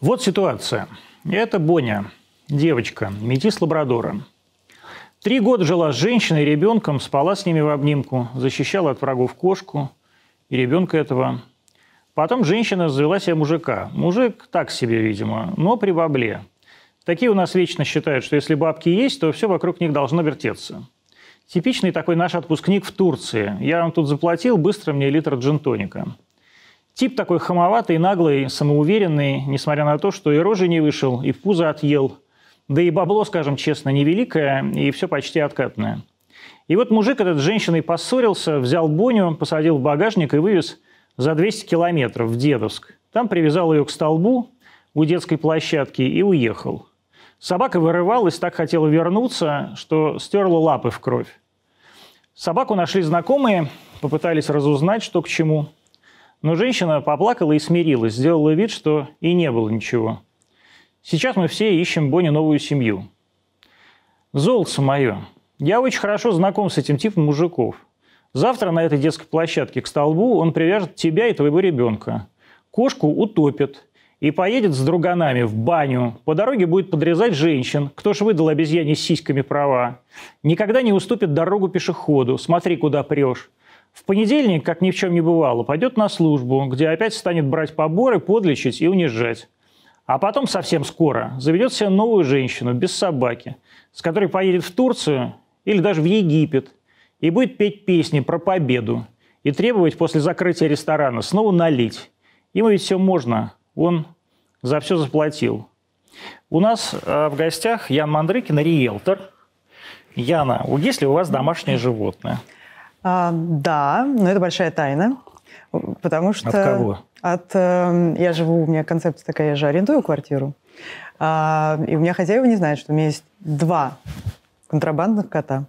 Вот ситуация. Это Боня, девочка, метис лабрадора. Три года жила с женщиной и ребенком, спала с ними в обнимку, защищала от врагов кошку и ребенка этого. Потом женщина завела себе мужика. Мужик так себе, видимо, но при бабле. Такие у нас вечно считают, что если бабки есть, то все вокруг них должно вертеться. Типичный такой наш отпускник в Турции. Я вам тут заплатил, быстро мне литр джинтоника. Тип такой хамоватый, наглый, самоуверенный, несмотря на то, что и рожи не вышел, и в пузо отъел. Да и бабло, скажем честно, невеликое, и все почти откатное. И вот мужик этот с женщиной поссорился, взял Боню, посадил в багажник и вывез за 200 километров в Дедовск. Там привязал ее к столбу у детской площадки и уехал. Собака вырывалась, так хотела вернуться, что стерла лапы в кровь. Собаку нашли знакомые, попытались разузнать, что к чему – но женщина поплакала и смирилась, сделала вид, что и не было ничего. Сейчас мы все ищем Бонни новую семью. Золото мое, я очень хорошо знаком с этим типом мужиков. Завтра на этой детской площадке к столбу он привяжет тебя и твоего ребенка. Кошку утопит и поедет с друганами в баню. По дороге будет подрезать женщин. Кто ж выдал обезьяне с сиськами права? Никогда не уступит дорогу пешеходу. Смотри, куда прешь. В понедельник, как ни в чем не бывало, пойдет на службу, где опять станет брать поборы, подлечить и унижать. А потом совсем скоро заведет себе новую женщину без собаки, с которой поедет в Турцию или даже в Египет и будет петь песни про победу и требовать после закрытия ресторана снова налить. Ему ведь все можно, он за все заплатил. У нас э, в гостях Ян Мандрыкин, риэлтор. Яна, есть ли у вас домашнее животное? А, да, но это большая тайна, потому что... От кого? От, э, я живу, у меня концепция такая, я же арендую квартиру, а, и у меня хозяева не знают, что у меня есть два контрабандных кота.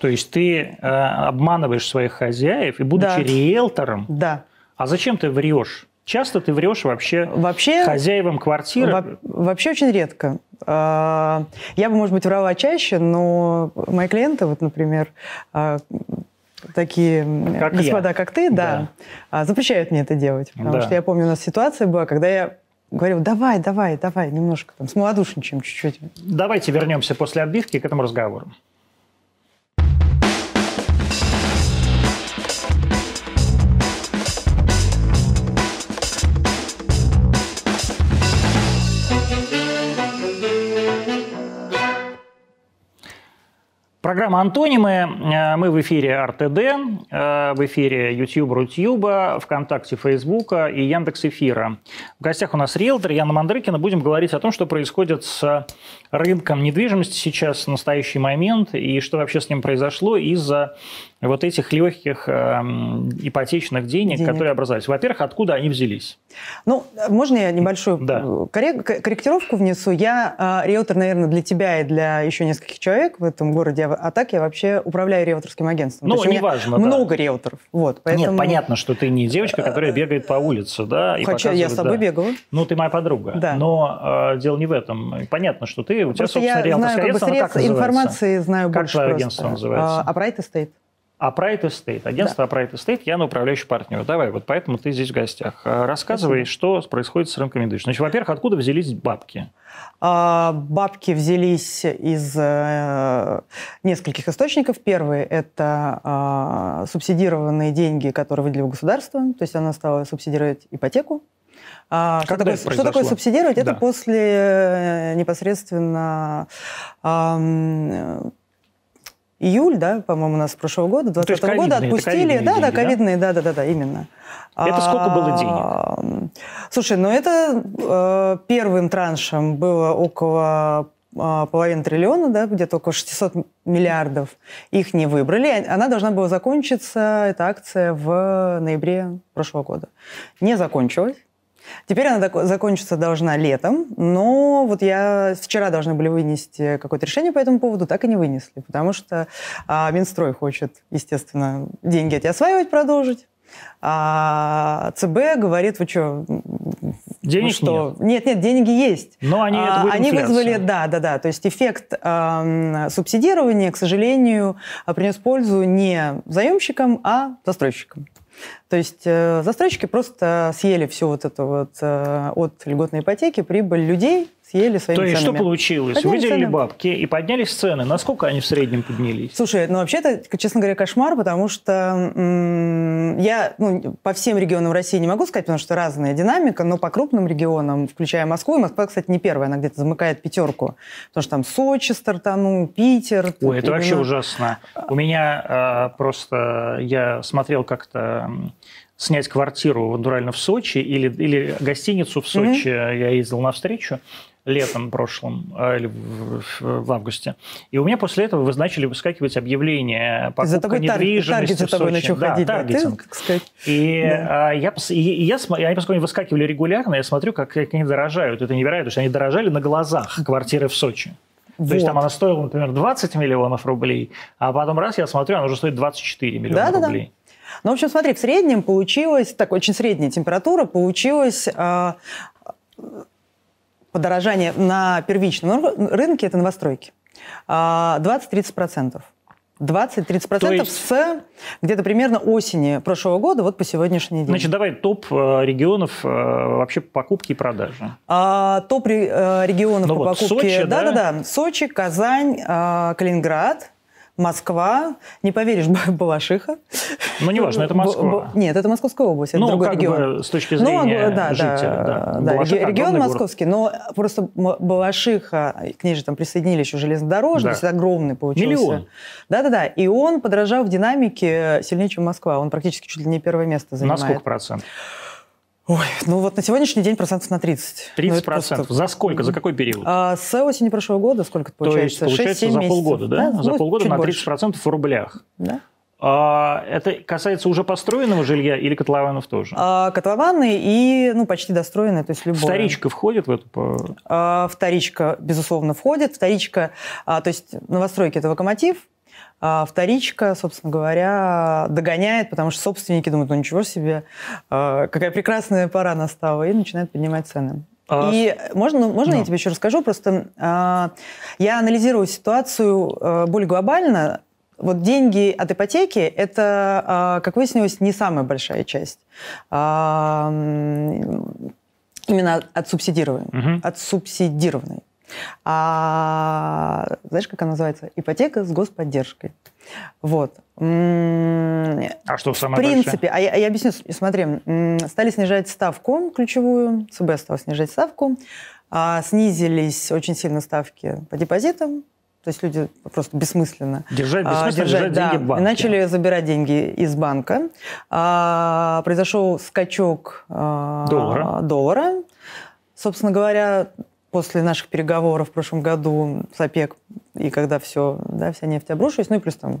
То есть ты э, обманываешь своих хозяев и, будучи да. риэлтором, да. а зачем ты врешь? Часто ты врешь вообще, вообще хозяевам квартиры? Во, вообще очень редко. А, я бы, может быть, врала чаще, но мои клиенты, вот, например, а, такие как господа, я. как ты, да, да, запрещают мне это делать. Потому да. что я помню, у нас ситуация была, когда я говорил, давай, давай, давай, немножко там, смолодушничаем чуть-чуть. Давайте вернемся после отбивки к этому разговору. Программа «Антонимы». Э, мы в эфире РТД, э, в эфире YouTube, Рутюба, ВКонтакте, Фейсбука и Яндекс Эфира. В гостях у нас риэлтор Яна Мандрыкина. Будем говорить о том, что происходит с рынком недвижимости сейчас в настоящий момент и что вообще с ним произошло из-за вот этих легких э, ипотечных денег, денег, которые образовались. Во-первых, откуда они взялись? Ну, можно я небольшую да. корректировку внесу? Я э, риэлтор, наверное, для тебя и для еще нескольких человек в этом городе, а так я вообще управляю риэлторским агентством. Ну, неважно. Много да. риэлторов. Вот, поэтому... Нет, понятно, что ты не девочка, которая бегает по улице, да? И Хотя я с тобой да. бегала. Ну, ты моя подруга. Да. Но э, дело не в этом. Понятно, что ты, у тебя, собственно, риэлторское агентство, как как информации знаю как больше твое агентство называется? А, Upright Estate. Upright Estate, агентство да. Upright Estate, я на управляющий партнер. Давай, вот поэтому ты здесь в гостях. А, рассказывай, Спасибо. что происходит с рынком недвижимости. Значит, во-первых, откуда взялись бабки? А, бабки взялись из э, нескольких источников. Первый – это а, субсидированные деньги, которые выделило государство. То есть оно стало субсидировать ипотеку. А, что, такое, что такое субсидировать? Да. Это после э, непосредственно июль, да, по-моему, у нас прошлого года, 2020 ну, года отпустили. Да, деньги, да, ковидные, да, да, да, да, именно. Это сколько было денег? Слушай, ну это э, первым траншем было около э, половины триллиона, да, где-то около 600 миллиардов. Их не выбрали. Она должна была закончиться, эта акция, в ноябре прошлого года. Не закончилась. Теперь она закончиться должна летом, но вот я вчера должны были вынести какое-то решение по этому поводу, так и не вынесли, потому что а, Минстрой хочет, естественно, деньги эти осваивать, продолжить. А ЦБ говорит, вы что, денег ну что? Нет. нет, нет, деньги есть. Но они а, это Они вызвали, да, да, да. То есть эффект э, субсидирования, к сожалению, принес пользу не заемщикам, а застройщикам. То есть э, застройщики просто съели всю вот эту вот э, от льготной ипотеки прибыль людей, съели своими То есть ценами. что получилось? Подняли Выделили цены. бабки и поднялись цены. Насколько они в среднем поднялись? Слушай, ну вообще это, честно говоря, кошмар, потому что м, я ну, по всем регионам России не могу сказать, потому что разная динамика, но по крупным регионам, включая Москву, и Москва, кстати, не первая, она где-то замыкает пятерку, потому что там Сочи стартанул, Питер. Ой, это вообще именно- ужасно. У меня э, просто... Я смотрел как-то снять квартиру натурально в Сочи или, или гостиницу в Сочи. Я ездил навстречу летом прошлым, э, или в, в- в августе. И у меня после этого вы начали выскакивать объявления За покупка тобой таргет, недвижимости таргет за тобой начал да, ходить, да, ты, таргетинг. так сказать. И, Да. а, я, и, и я, они, поскольку они выскакивали регулярно, я смотрю, как, как они дорожают. Это невероятно, потому что они дорожали на глазах квартиры в Сочи. То есть там она стоила, например, 20 миллионов рублей, а потом раз я смотрю, она уже стоит 24 миллиона Да-да-да. рублей. Ну, в общем, смотри, в среднем получилось, так, очень средняя температура, получилось а, подорожание на первичном ры- рынке, это новостройки, а, 20-30%. 20-30% То есть- с где-то примерно осени прошлого года, вот по сегодняшний день. Значит, давай топ э, регионов э, вообще покупки и продажи. А, топ э, регионов Ну по вот покупке. Сочи, да? Да-да-да. Сочи, Казань, Калининград, Москва. Не поверишь, Балашиха. Ну, неважно, это Москва. Нет, это Московская область, это ну, другой как регион. бы с точки Ну, зрения да, жителя. да, Да, да, Балашиха регион огромный город. московский, но просто Балашиха, к ней же там присоединили еще железнодорожный, Да. огромный получился. Миллион. Да-да-да, и он подорожал в динамике сильнее, чем Москва. Он практически чуть ли не первое место На занимает. сколько процентов? Ой, ну вот на сегодняшний день процентов на 30. 30 Ну, процентов. просто- За сколько? За какой период? А с осени прошлого года сколько это То есть, получается? получается, 6-7 за месяцев. полгода, да? за ну, полгода на больше. 30 процентов в рублях. Да. А, это касается уже построенного жилья или котлованов тоже? А, котлованы и, ну, почти достроенные, то есть любое. Вторичка входит в эту... А, вторичка, безусловно, входит. Вторичка, а, то есть новостройки – это локомотив, а вторичка, собственно говоря, догоняет, потому что собственники думают, ну ничего себе, а, какая прекрасная пора настала, и начинают поднимать цены. А И можно, можно ну. я тебе еще расскажу? Просто а, я анализирую ситуацию а, более глобально. Вот деньги от ипотеки – это, а, как выяснилось, не самая большая часть. М, именно от, субсидирования. Мгм. От субсидированной. А знаешь, как она называется? Ипотека с господдержкой. Вот. А что в самое принципе, а я, я объясню, смотри, стали снижать ставку ключевую, ЦБ стал снижать ставку, а, снизились очень сильно ставки по депозитам, то есть люди просто бессмысленно Держать, а, бессмысленно держать да, деньги в банке. начали забирать деньги из банка. А, произошел скачок а, Доллара. доллара. Собственно говоря, после наших переговоров в прошлом году с ОПЕК, и когда все, да, вся нефть обрушилась, ну и плюс там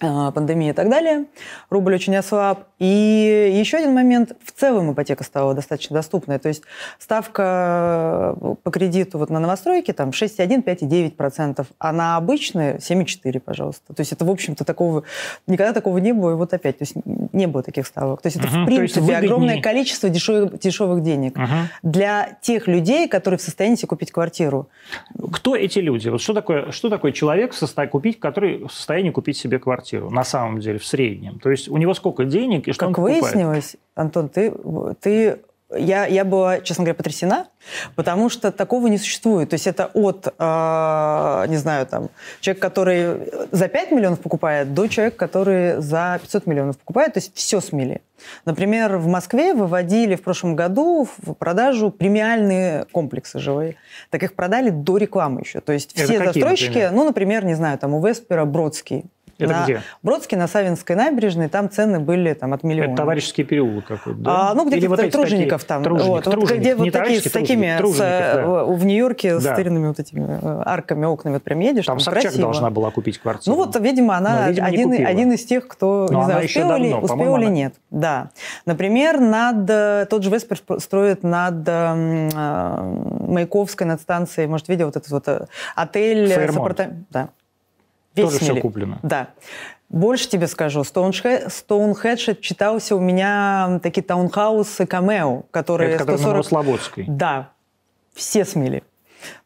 а, пандемия и так далее, рубль очень ослаб. И еще один момент, в целом ипотека стала достаточно доступной, то есть ставка э, по кредиту вот на новостройке там 6,1, 5,9%, а на обычные 7,4, пожалуйста. То есть это, в общем-то, такого, никогда такого не было, и вот опять, то есть не было таких ставок. То есть это, Мгм, в принципе, огромное количество дешевых, дешевых денег Мгм. для тех людей, которые в состоянии себе купить квартиру. Кто эти люди? Вот что такое, что такое человек, в состо- купить, который в состоянии купить себе квартиру на самом деле, в среднем? То есть у него сколько денег и что он Как покупает? выяснилось, Антон, ты, ты я, я была, честно говоря, потрясена, потому что такого не существует. То есть это от, э, не знаю, там, человека, который за 5 миллионов покупает, до человека, который за 500 миллионов покупает. То есть все смели. Например, в Москве выводили в прошлом году в продажу премиальные комплексы жилые. Так их продали до рекламы еще. То есть Это все какие, застройщики, например? ну, например, не знаю, там у Веспера Бродский. Это На где? Бродский на Савинской набережной, там цены были там, от миллиона. Это товарищеский переулок какой-то, да? А, ну, где-то вот тружеников там. Труженик, вот, вот труженик, где не вот такие, с такими, труженик, с, да. э, в Нью-Йорке с Да. тырными вот этими э, арками, окнами вот прям едешь, Там там, Собчак красиво. должна была купить квартиру. Ну вот, видимо, она Но, видимо, один, один из тех, кто, Но не знаю, успел, ли, давно, успел по-моему, или она- нет. Да. Например, над, э, тот же Веспер строит над э, Маяковской, над станцией, может, видел вот этот вот отель с Фейермонт. апартаментами. Да. Тоже все смели. куплено. Да. Больше тебе скажу, Стоунхе- Стоунхедж читался у меня такие таунхаусы камео, которые Это который на 140... Новослободской. Да, все смели.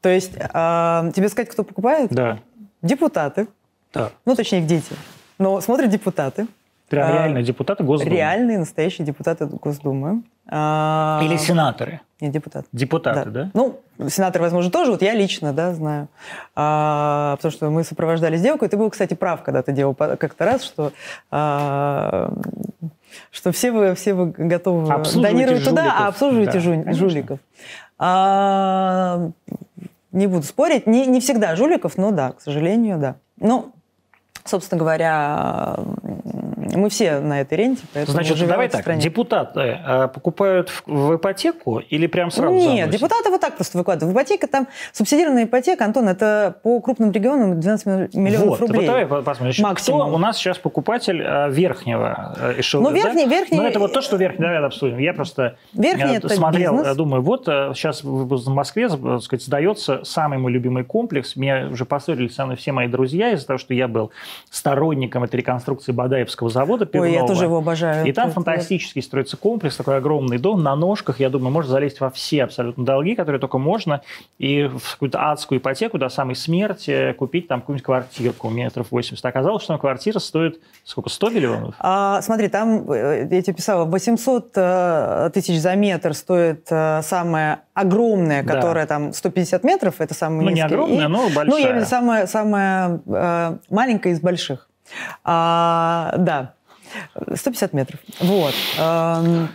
То есть, а, тебе сказать, кто покупает? Да. Депутаты, да. ну, точнее, их дети. Но смотрят депутаты. Прям А, реально депутаты Госдумы? Реальные, настоящие депутаты Госдумы. А, Или сенаторы? Нет, депутаты. Депутаты, да? Ну, сенатор, возможно, тоже. Вот я лично, да, знаю. А, потому что мы сопровождали сделку. И ты был, кстати, прав, когда ты делал как-то раз, что, а, что все, вы, все вы готовы донировать туда, а обслуживаете Да, жуль- конечно. жуликов. А, не буду спорить. Не, не всегда жуликов, но да, к сожалению, да. Ну, собственно говоря, мы все на этой ренте, поэтому Значит, давай так, стране. депутаты э, покупают в, в ипотеку или прям сразу Нет, заносят? депутаты вот так просто выкладывают. В ипотеке там субсидированная ипотека, Антон, это по крупным регионам 12 мил- миллионов вот, рублей. Вот давай по- посмотрим. Значит, Максимум. Кто у нас сейчас покупатель э, верхнего э, эшелона? Ну, верхний- да? верхний- Ну, это вот то, что верхний, давай обсудим. Я просто Верхний это смотрел, бизнес. думаю, вот сейчас в Москве, так сказать, сдается самый мой любимый комплекс. Меня уже поссорились со мной все мои друзья из-за того, что я был сторонником этой реконструкции Бадаевского завода Ой, я пивного. тоже его обожаю. И там Это- фантастический строится комплекс, такой огромный дом на ножках. Я думаю, можно залезть во все абсолютно долги, которые только можно, и в какую-то адскую ипотеку до самой смерти купить там какую-нибудь квартирку метров 80. Оказалось, что там квартира стоит сколько, 100 миллионов? А, смотри, там, э, я тебе писала, 800 э, тысяч за метр стоит э, самая огромная, Да. которая там 150 метров, это самый Ну, не низкий. огромная, И- но Ну, я большая. имею в виду самая, самая э, маленькая из больших. А, да, 150 метров. Вот. Эм,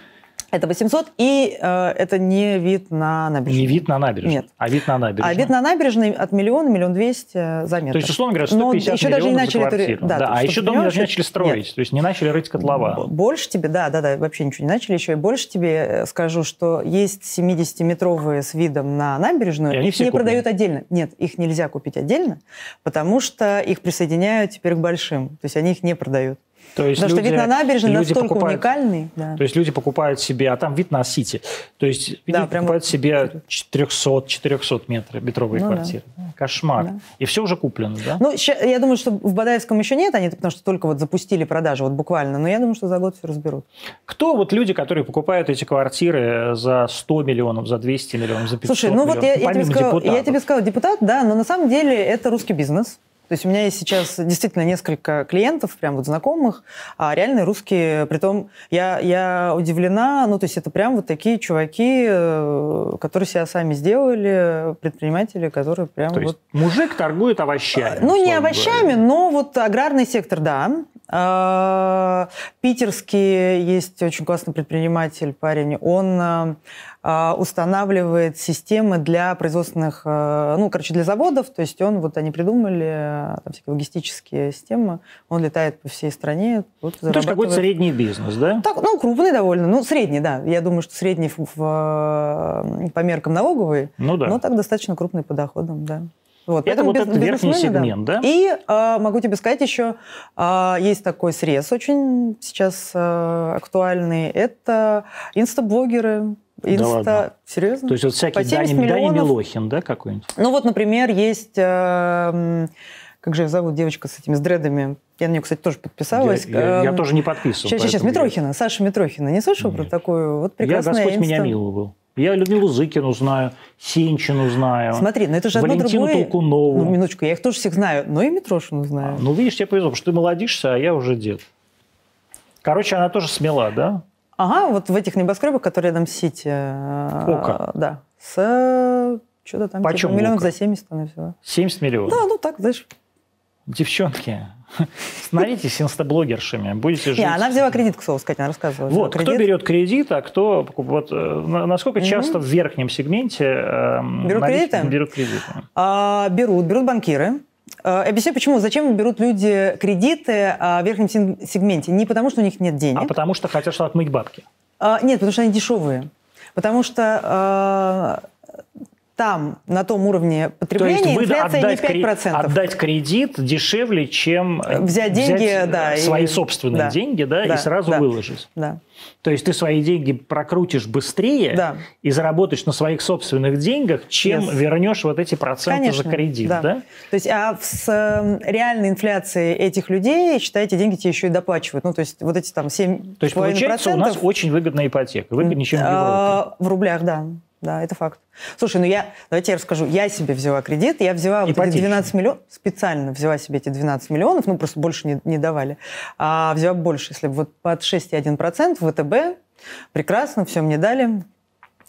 Это 800, и э, это не вид на набережную. Не вид на набережную, Нет. а вид на набережную. А вид на набережной от миллиона, миллион двести за метр. То есть, условно говоря, Но 150 еще даже не начали за квартиру. да, Да, а еще дом понимаешь, даже не начали строить, то есть не начали рыть котлова. Больше тебе, да, да, да, вообще ничего не начали еще. И больше тебе э, скажу, что есть 70-метровые с видом на набережную. И они их все не куплены. продают отдельно. Нет, их нельзя купить отдельно, потому что их присоединяют теперь к большим. То есть они их не продают. То есть Потому что люди- вид на набережную люди настолько покупают- уникальный. Да. То есть люди покупают себе, а там вид на Сити. То есть Да, покупают вот- себе 400-400 метров метровые Ну да. квартиры. Кошмар. Да. И все уже куплено, да? Ну, я думаю, что в Бадаевском еще нет, они потому что только вот запустили продажи, вот буквально. Но я думаю, что за год все разберут. Кто вот люди, которые покупают эти квартиры за 100 миллионов, за 200 миллионов, за 500 Слушай, ну вот я, миллионов? я тебе сказала, я тебе сказала, депутат, да, но на самом деле это русский бизнес. То есть у меня есть сейчас действительно несколько клиентов, прям вот знакомых, а реальные русские. Притом я, я удивлена, ну то есть это прям вот такие чуваки, э, которые себя сами сделали, предприниматели, которые прям То вот... мужик торгует овощами. Ну, не овощами, говоря. но вот аграрный сектор, да. А, Питерский есть очень классный предприниматель, парень. Он а, а, устанавливает системы для производственных, а, ну, короче, для заводов. То есть он, вот они придумали а, там всякие логистические системы. Он летает по всей стране. Вот, Ну, то есть какой-то средний бизнес, да? Так, ну, крупный довольно. Ну, средний, да. Я думаю, что средний в- в- по меркам налоговый. Ну да. Но так достаточно крупный по доходам, да. Вот, Это поэтому вот этот верхний сегмент, да? И а, могу тебе сказать еще, а, есть такой срез очень сейчас а, актуальный. Это инстаблогеры. Инста... ладно? Серьезно? То есть вот всякий По 70 Даня, Даня миллионов. Милохин, да, какой-нибудь? Ну вот, например, есть... а, м, как же ее зовут девочка с этими с дредами? Я на нее, кстати, тоже подписалась. Я, я- я Эм, тоже не подписывал. Сейчас, сейчас, поэтому я- Митрохина, Саша Митрохина. Не слышал про Нет. такую? Вот Я прекрасная Господь меня инста. милый был. Я Людмилу Зыкину знаю, Сенчину знаю. Смотри, ну это же одно Валентину другое. Толкунову. Ну, минуточку, я их тоже всех знаю, но и Митрошину А, знаю. Ну, видишь, тебе повезло, потому что ты молодишься, а я уже дед. Короче, она тоже смела, да? Ага, вот в этих небоскребах, которые рядом с Сити. э, Ока. Да. С что-то там, типа, миллионов Ока? за 70 она всего. 70 миллионов. Да, ну так, знаешь. Девчонки, становитесь инстаблогершами, будете жить. Не, она взяла кредит, к слову сказать, она рассказывала. Вот, кто берет кредит, а кто... покуп- Вот, э, на- насколько часто в верхнем сегменте эм, Берут кредиты? берут кредиты? А, берут, берут банкиры. А, Объясню, почему. Зачем берут люди кредиты а, в верхнем сегменте? Не потому, что у них нет денег. А потому что хотят что отмыть бабки. А, нет, потому что они дешевые. Потому что а, там, на том уровне То потребления, есть вы инфляция отдать, не кре- 5%. отдать кредит дешевле, чем э, Взять деньги, да, и- свои собственные да, деньги, да, да, и сразу да. выложить. Да. То есть ты свои деньги прокрутишь быстрее Да. и заработаешь на своих собственных деньгах, чем Yes. вернешь вот эти проценты Конечно, за кредит, да? То есть, а с э, реальной инфляцией этих людей, считайте, деньги тебе еще и доплачивают. Ну, то есть, вот эти там 7,5%. То есть получается у нас очень выгодная ипотека, выгоднее, чем в Европе. а, в рублях, да. Да, это факт. Слушай, ну я, давайте я расскажу. Я себе взяла кредит, я взяла вот эти 12 миллионов, специально взяла себе эти 12 миллионов, ну просто больше не, не давали, а взяла больше, если вот под 6,1% ВТБ, прекрасно, все мне дали,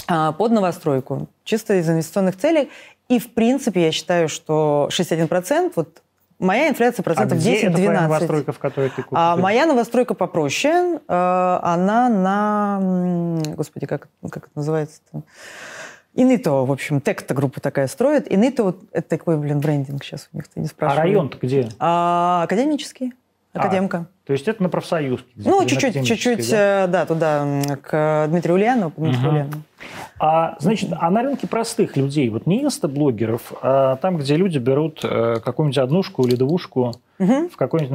а, под новостройку, чисто из инвестиционных целей. И, в принципе, я считаю, что 61%, вот Моя инфляция процентов а 10-12. Это новостройка, в которой ты купил? А, моя новостройка попроще. А, она на... Господи, как, как это называется-то? Инито, в общем, Текта группа такая строит. Инито, это такой, блин, брендинг сейчас у них, ты не спрашивай. А район-то где? А, академический. Академка. А, то есть это на профсоюз? Ну, чуть-чуть, чуть-чуть, да? Э, да, туда, к Дмитрию Ульянову, по Дмитрию угу. Ульянову. А, значит, а на рынке простых людей, вот не инста-блогеров, а там, где люди берут э, какую-нибудь однушку или двушку угу. в какой-нибудь,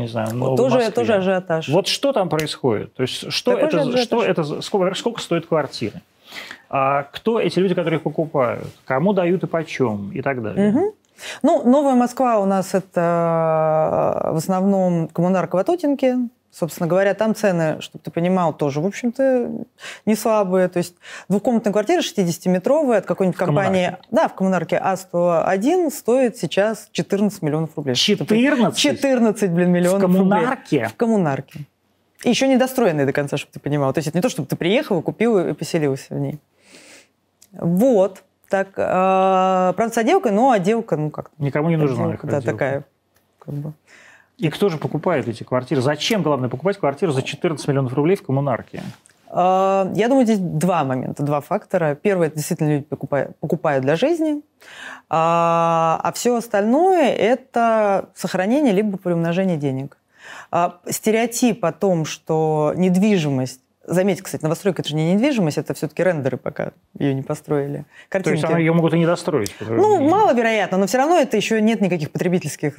не знаю, вот тоже, Москве. тоже ажиотаж. Вот что там происходит? То есть что это, что это, сколько, сколько стоит квартиры? А кто эти люди, которые их покупают? Кому дают и почем? И так далее. Угу. Ну, Новая Москва у нас это э, в основном коммунарка Ватутинки. Собственно говоря, там цены, чтобы ты понимал, тоже, в общем-то, не слабые. То есть двухкомнатная квартира 60-метровая от какой-нибудь компании... Коммунарке. Да, в коммунарке А101 стоит сейчас 14 миллионов рублей. 14? 14, блин, миллионов рублей. В коммунарке? Рублей. В коммунарке. И еще недостроенные до конца, чтобы ты понимал. То есть это не то, чтобы ты приехал, купил и поселился в ней. Вот. Так, э, правда, с отделкой, но отделка, ну как Никому не нужна отделка, Да, такая. Как бы. И кто же покупает эти квартиры? Зачем, главное, покупать квартиру за 14 миллионов рублей в коммунарке? Э, я думаю, здесь два момента, два фактора. Первый, это действительно люди покупают, покупают для жизни, а, а все остальное – это сохранение либо приумножение денег. А, стереотип о том, что недвижимость Заметьте, кстати, новостройка – это же не недвижимость, это все-таки рендеры пока ее не построили. Картинки. То есть ее могут и не достроить? Ну, маловероятно, но все равно это еще нет никаких потребительских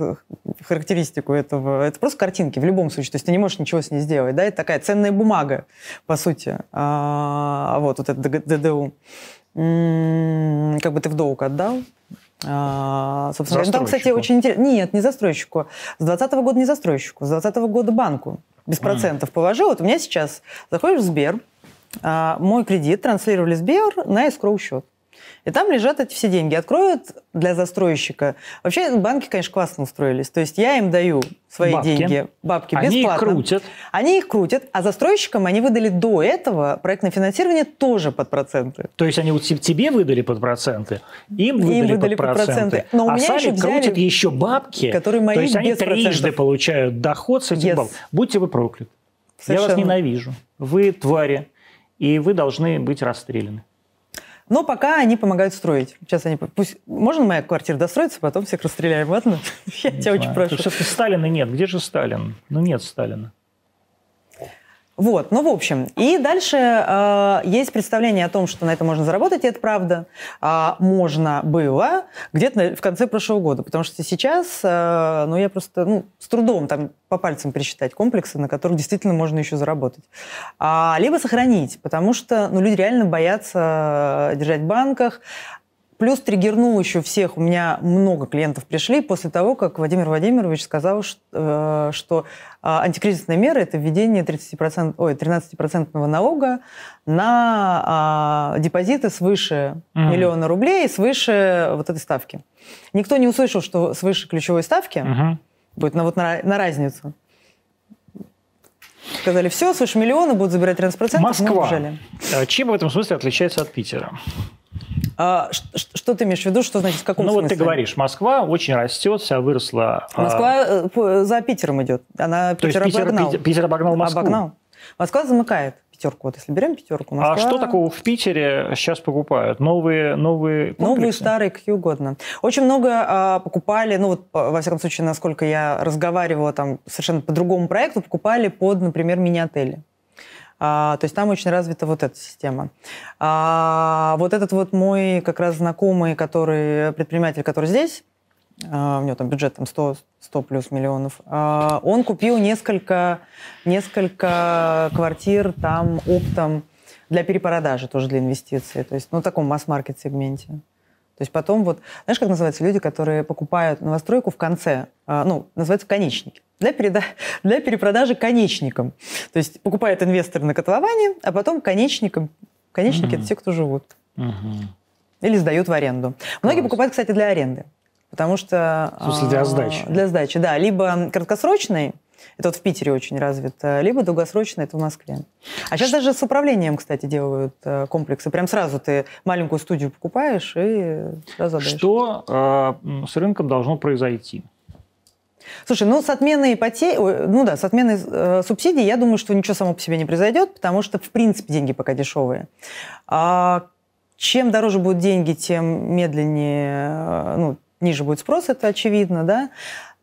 характеристик у этого. Это просто картинки в любом случае. То есть ты не можешь ничего с ней сделать. Да? Это такая ценная бумага, по сути. А, вот, вот это ДДУ. Как бы ты в долг отдал, а, собственно, там, кстати, очень интересно. Нет, не застройщику. С 2020 года не застройщику, с 2020 года банку. Без mm. процентов положил. Вот у меня сейчас заходишь в Сбер, а, мой кредит транслировали Сбер на эскроу счет. И там лежат эти все деньги. Откроют для застройщика. Вообще банки, конечно, классно устроились. То есть я им даю свои бабки. деньги, бабки они бесплатно. Они их крутят. Они их крутят, а застройщикам они выдали до этого проектное финансирование тоже под проценты. То есть они вот тебе выдали под проценты, им выдали, им выдали под, проценты. проценты. Но а сами еще взяли, крутят еще бабки. Которые мои То есть они трижды процентов. получают доход с этих yes. бабок. Будьте вы прокляты. Совершенно. Я вас ненавижу. Вы твари, и вы должны быть расстреляны. Но пока они помогают строить. Сейчас они... Пусть... Можно моя квартира достроиться, потом всех расстреляем, ладно? Я тебя очень прошу. Сталина нет. Где же Сталин? Ну, нет Сталина. Вот, ну, в общем. И дальше э, есть представление о том, что на это можно заработать, и это правда. А, можно было где-то в конце прошлого года, потому что сейчас, э, ну, я просто, ну, с трудом там по пальцам пересчитать комплексы, на которых действительно можно еще заработать. А, либо сохранить, потому что, ну, люди реально боятся держать в банках, Плюс триггернул еще всех. У меня много клиентов пришли после того, как Владимир Владимирович сказал, что, э, что а, антикризисная мера – это введение 30%, ой, 13% налога на а, депозиты свыше mm. миллиона рублей, свыше вот этой ставки. Никто не услышал, что свыше ключевой ставки mm-hmm. будет на, вот на, на разницу. Сказали, все, свыше миллиона будут забирать 13%. Москва. Мы Чем в этом смысле отличается от Питера? А, что ты имеешь в виду? Что значит в каком ну, смысле? вот ты говоришь, Москва очень растет, вся выросла. А Москва а... за Питером идет. Она То Питер есть Питер, обогнал. Питер, Питер обогнал Москву? Обогнал. Москва замыкает пятерку. Вот если берем пятерку, Москва... А что такого в Питере сейчас покупают? Новые, новые комплексы? Новые, старые, какие угодно. Очень много а, покупали, ну вот, во всяком случае, насколько я разговаривала там совершенно по другому проекту, покупали под, например, мини-отели. А, то есть там очень развита вот эта система. А, вот этот вот мой как раз знакомый, который предприниматель, который здесь, а, у него там бюджет там 100, 100 плюс миллионов, а, он купил несколько, несколько квартир там оптом для перепродажи, тоже для инвестиций. То есть, ну, в таком масс-маркет сегменте. То есть потом вот, знаешь, как называются люди, которые покупают новостройку в конце, а, ну, называются конечники для, переда... для перепродажи конечникам. То есть покупает инвестор на котловане, а потом конечникам. Конечники mm-hmm. это те, кто живут. Или сдают в аренду. Многие покупают, кстати, для аренды. Потому что... В смысле, для а, сдачи? Для сдачи, да. Либо краткосрочный, это вот в Питере очень развито, либо долгосрочный, это в Москве. А сейчас даже с управлением, кстати, делают э, комплексы. Прям сразу ты маленькую студию покупаешь и сразу отдаешь. Что э, с рынком должно произойти? Слушай, ну с отменой ипотеки, ну да, с отменой э, субсидий, я думаю, что ничего само по себе не произойдет, потому что, в принципе, деньги пока дешевые. А чем дороже будут деньги, тем медленнее, э, ну, ниже будет спрос, это очевидно, да.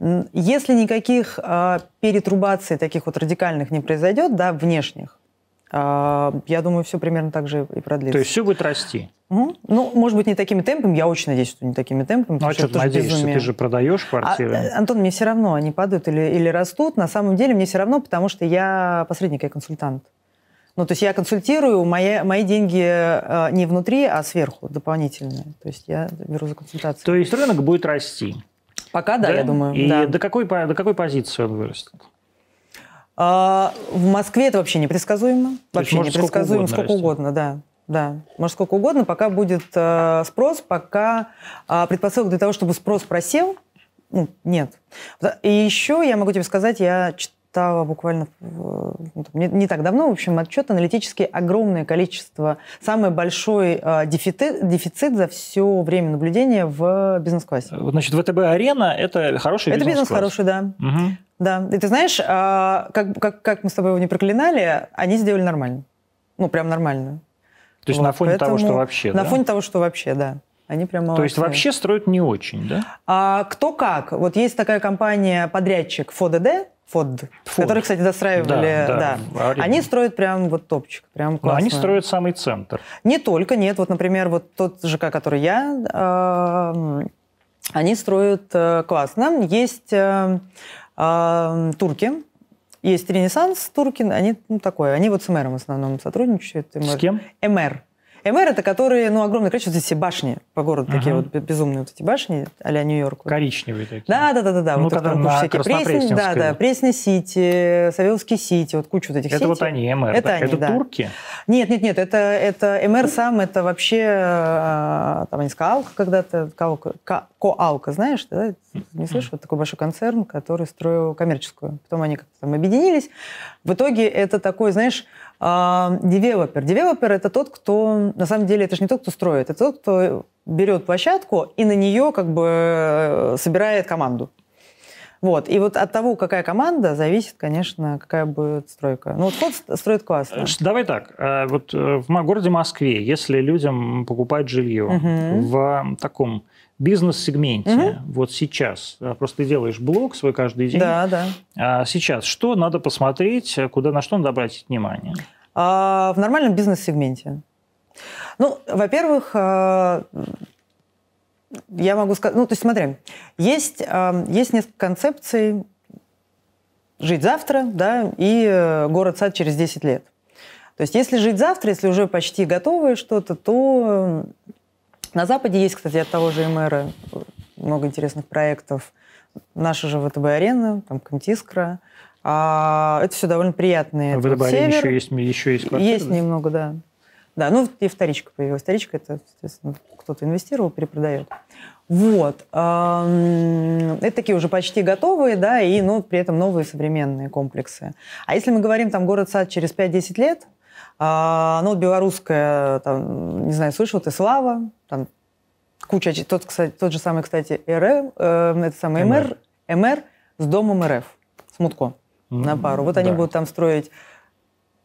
Если никаких э, перетрубаций таких вот радикальных не произойдет, да, внешних, э, я думаю, все примерно так же и продлится. То есть все будет расти? Угу. Ну, может быть, не такими темпами. Я очень надеюсь, что не такими темпами. Ну, а что ты надеешься? Безумие. Ты же продаешь квартиры. А, Антон, мне все равно, они падают или, или растут. На самом деле мне все равно, потому что я посредник, я консультант. Ну, то есть я консультирую, мои, мои деньги э, не внутри, а сверху, дополнительные. То есть я беру за консультацию. То есть рынок будет расти? Пока да, да? я думаю. И да. до, какой, до какой позиции он вырастет? А, в Москве это вообще непредсказуемо. То вообще непредсказуемо, сколько, сколько угодно, да. Да, может сколько угодно, пока будет э, спрос, пока э, предпосылок для того, чтобы спрос просел, ну, нет. И еще я могу тебе сказать, я читала буквально ну, не, не так давно, в общем, отчет аналитический, огромное количество, самый большой э, дефицит, дефицит за все время наблюдения в бизнес-классе. Значит, ВТБ-арена – это хороший это бизнес-класс? Это бизнес хороший, да. Угу. Да, и ты знаешь, э, как, как, как мы с тобой его не проклинали, они сделали нормально. Ну, прям нормально. То есть вот, на фоне того, что вообще, На да? фоне того, что вообще, да. Они прям молодцы. То есть вообще строят не очень, да? А, кто как. Вот есть такая компания, подрядчик ФОДД, ФОД, Фод. который, кстати, достраивали, да, да. да. Они строят прям вот топчик, прям классно. Но они строят самый центр. Не только, нет. Вот, например, вот тот ЖК, который я, э, они строят э, классно. Есть э, э, турки, есть Ренессанс Туркин, они ну, такое, они вот с мэром в основном сотрудничают. С кем? МР. МР это которые, ну, огромное количество, вот эти башни по городу, uh-huh. такие вот безумные вот эти башни а-ля Нью-Йорк. Коричневые такие. Да, да, да, да, да. Ну, вот когда на всякие Пресни, да, да, Пресни Сити, Савеловский Сити, вот кучу вот этих это сити. вот они, МР. Это да? они, это да. турки? Нет, нет, нет, это, это МР сам, это вообще, там они Каалка когда-то, Каалка, Коалка, знаешь, да? Не слышал? Вот такой большой концерн, который строил коммерческую. Потом они как-то там объединились. В итоге это такой, знаешь, девелопер. Девелопер – это тот, кто, на самом деле, это же не тот, кто строит, это тот, кто берет площадку и на нее как бы э, собирает команду. Вот. И вот от того, какая команда, зависит, конечно, какая будет стройка. Ну, вот тот строит классно. Давай так. Э, вот э, в городе Москве, если людям покупать жилье угу. в таком бизнес-сегменте, угу. вот сейчас, просто ты делаешь блог свой каждый день. Да, да. А сейчас что надо посмотреть, куда, на что надо обратить внимание? А, в нормальном бизнес-сегменте. Ну, во-первых, а, я могу сказать, ну, то есть смотри, есть, есть несколько концепций жить завтра, да, и э, город-сад через 10 лет. То есть если жить завтра, если уже почти готовое что-то, то на Западе есть, кстати, от того же МР много интересных проектов. Наша же ВТБ-арена, там Камтискра. А это все довольно приятные. А в ВТБ-арене еще есть, еще есть квартиры? Есть немного, да. Да, ну и вторичка появилась. Вторичка это, соответственно, кто-то инвестировал, перепродает. Вот. Это такие уже почти готовые, да, и, ну, при этом новые современные комплексы. А если мы говорим там город-сад через 5-10 лет, а, ну, вот белорусская, там, не знаю, слышал ты, Слава, там куча, тот, кстати, тот же самый, кстати, РФ, э, это самый МР, МР с домом РФ, с Мутко mm-hmm. на пару. Вот да. они будут там строить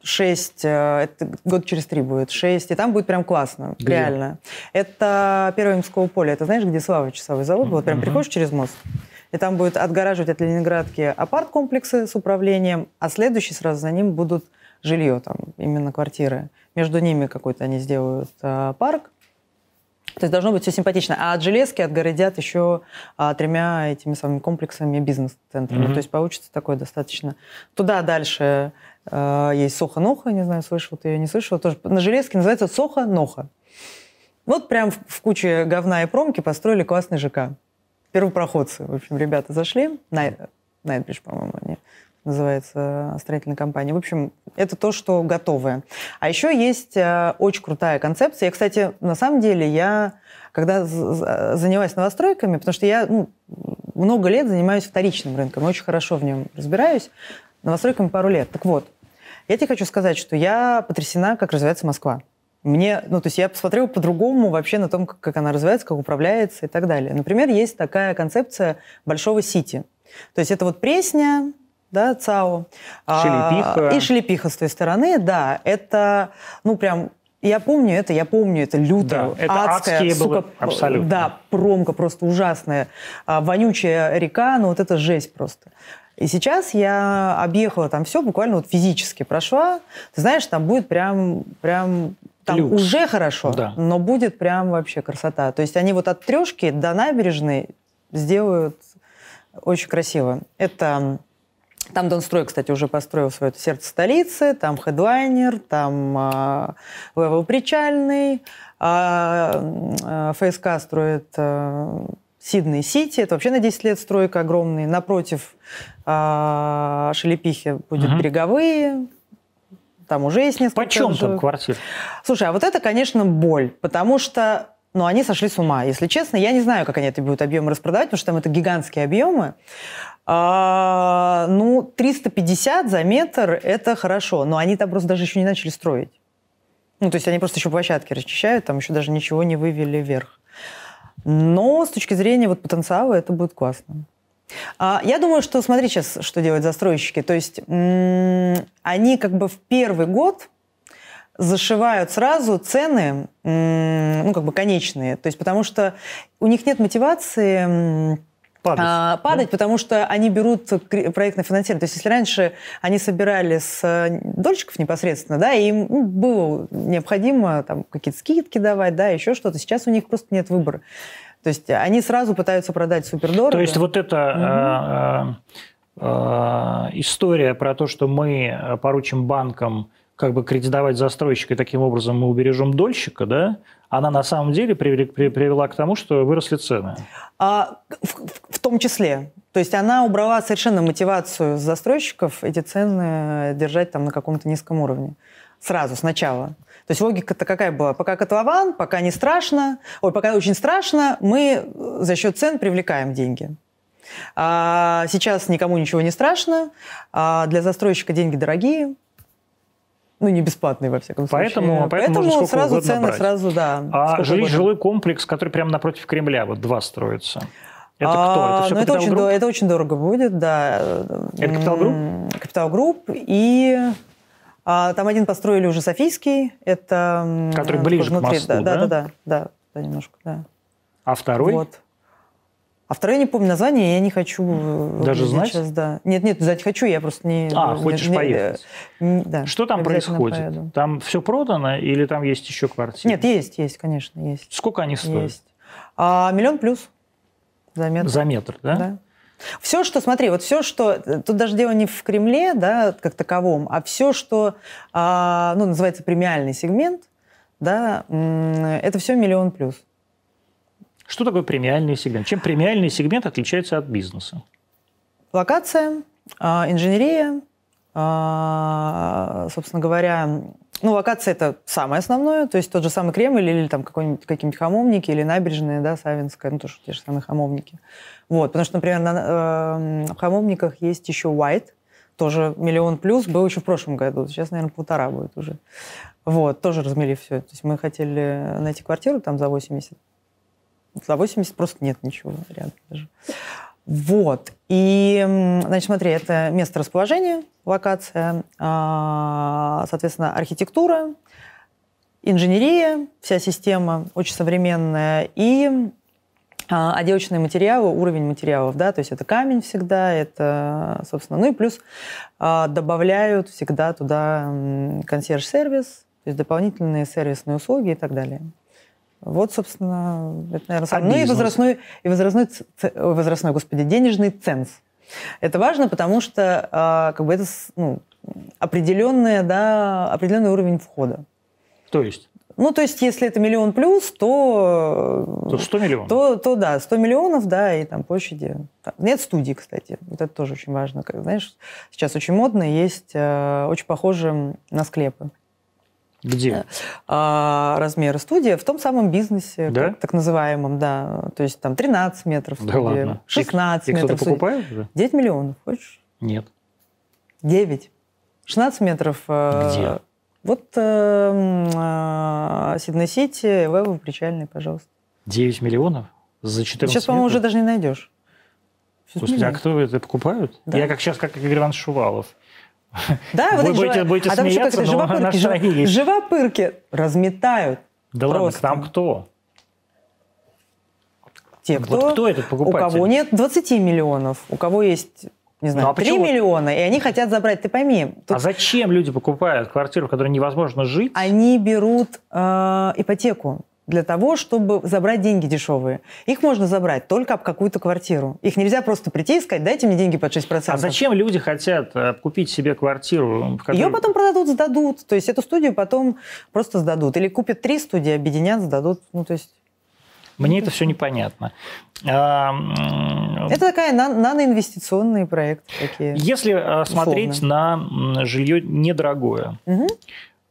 6, э, это год через три будет, 6, и там будет прям классно, где? реально. Это Первое Морского поле, это знаешь, где Слава часовой завод, mm-hmm. вот прям приходишь через мост, и там будет отгораживать от Ленинградки апарт-комплексы с управлением, а следующий сразу за ним будут жилье, там, именно квартиры. Между ними какой-то они сделают а, парк. То есть должно быть все симпатично. А от железки отгородят еще а, тремя этими самыми комплексами бизнес-центрами. Mm-hmm. То есть получится такое достаточно. Туда дальше а, есть Соха-Ноха, не знаю, слышал ты ее, не слышал. Тоже на железке называется Соха-Ноха. Вот прям в, в куче говна и промки построили классный ЖК. Первопроходцы. В общем, ребята зашли. Най... Найтбридж, по-моему, они называется строительная компания. В общем, это то, что готовое. А еще есть э, очень крутая концепция. Я, кстати, на самом деле, я когда занялась новостройками, потому что я ну, много лет занимаюсь вторичным рынком, очень хорошо в нем разбираюсь, новостройками пару лет. Так вот, я тебе хочу сказать, что я потрясена, как развивается Москва. Мне, ну, то есть я посмотрела по-другому вообще на том, как, как она развивается, как управляется и так далее. Например, есть такая концепция большого сити. То есть это вот Пресня, да, ЦАО. Шелепиха. А, и Шелепиха с той стороны, да. Это, ну, прям я помню это, я помню это люто, да, это адская, сука, было, абсолютно. Да, промка просто ужасная, а, вонючая река, ну вот это жесть просто. И сейчас я объехала там все, буквально вот физически прошла. Ты знаешь, там будет прям, прям там Люкс. уже хорошо, да. но будет прям вообще красота. То есть они вот от трешки до набережной сделают очень красиво. Это там Донстрой, кстати, уже построил свое сердце столицы, там хедлайнер, там э, Level Причальный, а, э, ФСК строит э, Sydney City, это вообще на 10 лет стройка огромный. Напротив э, Шелепихи будет угу. береговые, там уже есть несколько... Почем там квартир? Слушай, а вот это, конечно, боль, потому что ну, они сошли с ума. Если честно, я не знаю, как они это будут объемы распродавать, потому что там это гигантские объемы. А, ну, 350 за метр – это хорошо, но они там просто даже еще не начали строить. Ну, то есть они просто еще площадки расчищают, там еще даже ничего не вывели вверх. Но с точки зрения вот потенциала это будет классно. А, я думаю, что смотри сейчас, что делают застройщики. То есть они как бы в первый год зашивают сразу цены, ну, как бы конечные. То есть потому что у них нет мотивации падать, а, падать да? потому что они берут проектное финансирование. То есть если раньше они собирали с э, дольщиков непосредственно, да, и им ну, было необходимо там какие-то скидки давать, да, еще что-то, сейчас у них просто нет выбора. То есть они сразу пытаются продать супердорого. То есть вот эта угу. э, э, история про то, что мы поручим банкам как бы кредитовать застройщика, и таким образом мы убережем дольщика, да, она на самом деле привела к тому, что выросли цены. А, в, в том числе. То есть она убрала совершенно мотивацию застройщиков эти цены держать там на каком-то низком уровне. Сразу, сначала. То есть логика-то какая была? Пока котлован, пока не страшно, ой, пока очень страшно, мы за счет цен привлекаем деньги. А сейчас никому ничего не страшно, а для застройщика деньги дорогие, ну, не бесплатные, во всяком поэтому, случае. Поэтому, поэтому сразу цены, брать. сразу, да. А жилищ, жилой комплекс, который прямо напротив Кремля, вот два строятся. Это а, кто? Это ну, это очень, групп? это очень дорого будет, да. Это Capital Group? Capital Group. И а, там один построили уже Софийский. Это... Который ближе внутри, к мосту, да? Да, да, да, да, да, немножко, да. А второй? Вот. А второе не помню название, я не хочу... Э, Даже знать? Сейчас, да. Нет, нет, знать хочу, я просто не... А, хочешь не, поехать. Не, да, Что там происходит? Поеду. Там все продано или там есть еще квартиры? Нет, есть, есть, конечно, есть. Сколько они стоят? Есть. А, миллион плюс за метр. За метр, да? Да. Все, что, смотри, вот все, что... Тут даже дело не в Кремле, да, как таковом, а все, что, а, ну, называется премиальный сегмент, да, это все миллион плюс. Что такое премиальный сегмент? Чем премиальный сегмент отличается от бизнеса? Локация, а, инженерия, собственно говоря, ну, локация – это самое основное, то есть тот же самый Кремль или, или там какой-нибудь, какие-нибудь хамовники, или набережные, да, Савинская, ну, тоже те же самые хамовники. Вот, потому что, например, на, э, в хамовниках есть еще White, тоже миллион плюс, был еще в прошлом году, сейчас, наверное, полтора будет уже. Вот, тоже размели все. То есть мы хотели найти квартиру там за 80 за 80 просто нет ничего рядом даже. Вот. И, значит, смотри, это место расположения, локация, а, соответственно, архитектура, инженерия, вся система очень современная, и а, отделочные материалы, уровень материалов, да, то есть это камень всегда, это, собственно, ну и плюс а, добавляют всегда туда консьерж-сервис, то есть дополнительные сервисные услуги и так далее. Вот, собственно, это, наверное, самое. А ну и возрастной, и возрастной, возрастной, господи, денежный ценз. Это важно, потому что а, как бы это ну, определенное, да, определенный уровень входа. То есть? Ну, то есть, если это миллион плюс, то... То 100 миллионов. То, то да, 100 миллионов, да, и там площади. Нет студий, кстати. Вот это тоже очень важно. Как, знаешь, сейчас очень модно, есть э, очень похожие на склепы. Где? А, размеры студии в том самом бизнесе, Да? как- так называемом, да. То есть там 13 метров Да студия, ладно. 16 И, и кто-то метров студия. покупает уже? 9 миллионов, хочешь? Нет. 9. 16 метров. э, Где? Вот э, э, Сидней-Сити, Вева, Причальный, пожалуйста. 9 миллионов за 14 Сейчас, по-моему, уже даже не найдешь. Господи, а кто это покупают? Да. Я как сейчас, как Игорь Иванович Шувалов. Да, Вы вот эти будете- будете а там еще как-то живопырки, есть. живопырки разметают Да ладно, Просто. там кто? те, Вот кто, кто этот у покупатель? кого нет 20 миллионов, у кого есть, не знаю, Ну, а 3 почему- миллиона, и они хотят забрать. Ты пойми, тут А зачем люди покупают квартиру, в которой невозможно жить? они берут э, ипотеку для того, чтобы забрать деньги дешевые. Их можно забрать только об какую-то квартиру. Их нельзя просто прийти и сказать, дайте мне деньги под 6%. А зачем люди хотят э, купить себе квартиру? в которой- Ее потом продадут, сдадут. То есть эту студию потом просто сдадут. Или купят три студии, объединят, сдадут. Ну, то есть Мне это все непонятно. А, это такая на- наноинвестиционные проекты такие. Если э, смотреть на жилье недорогое, Мгм.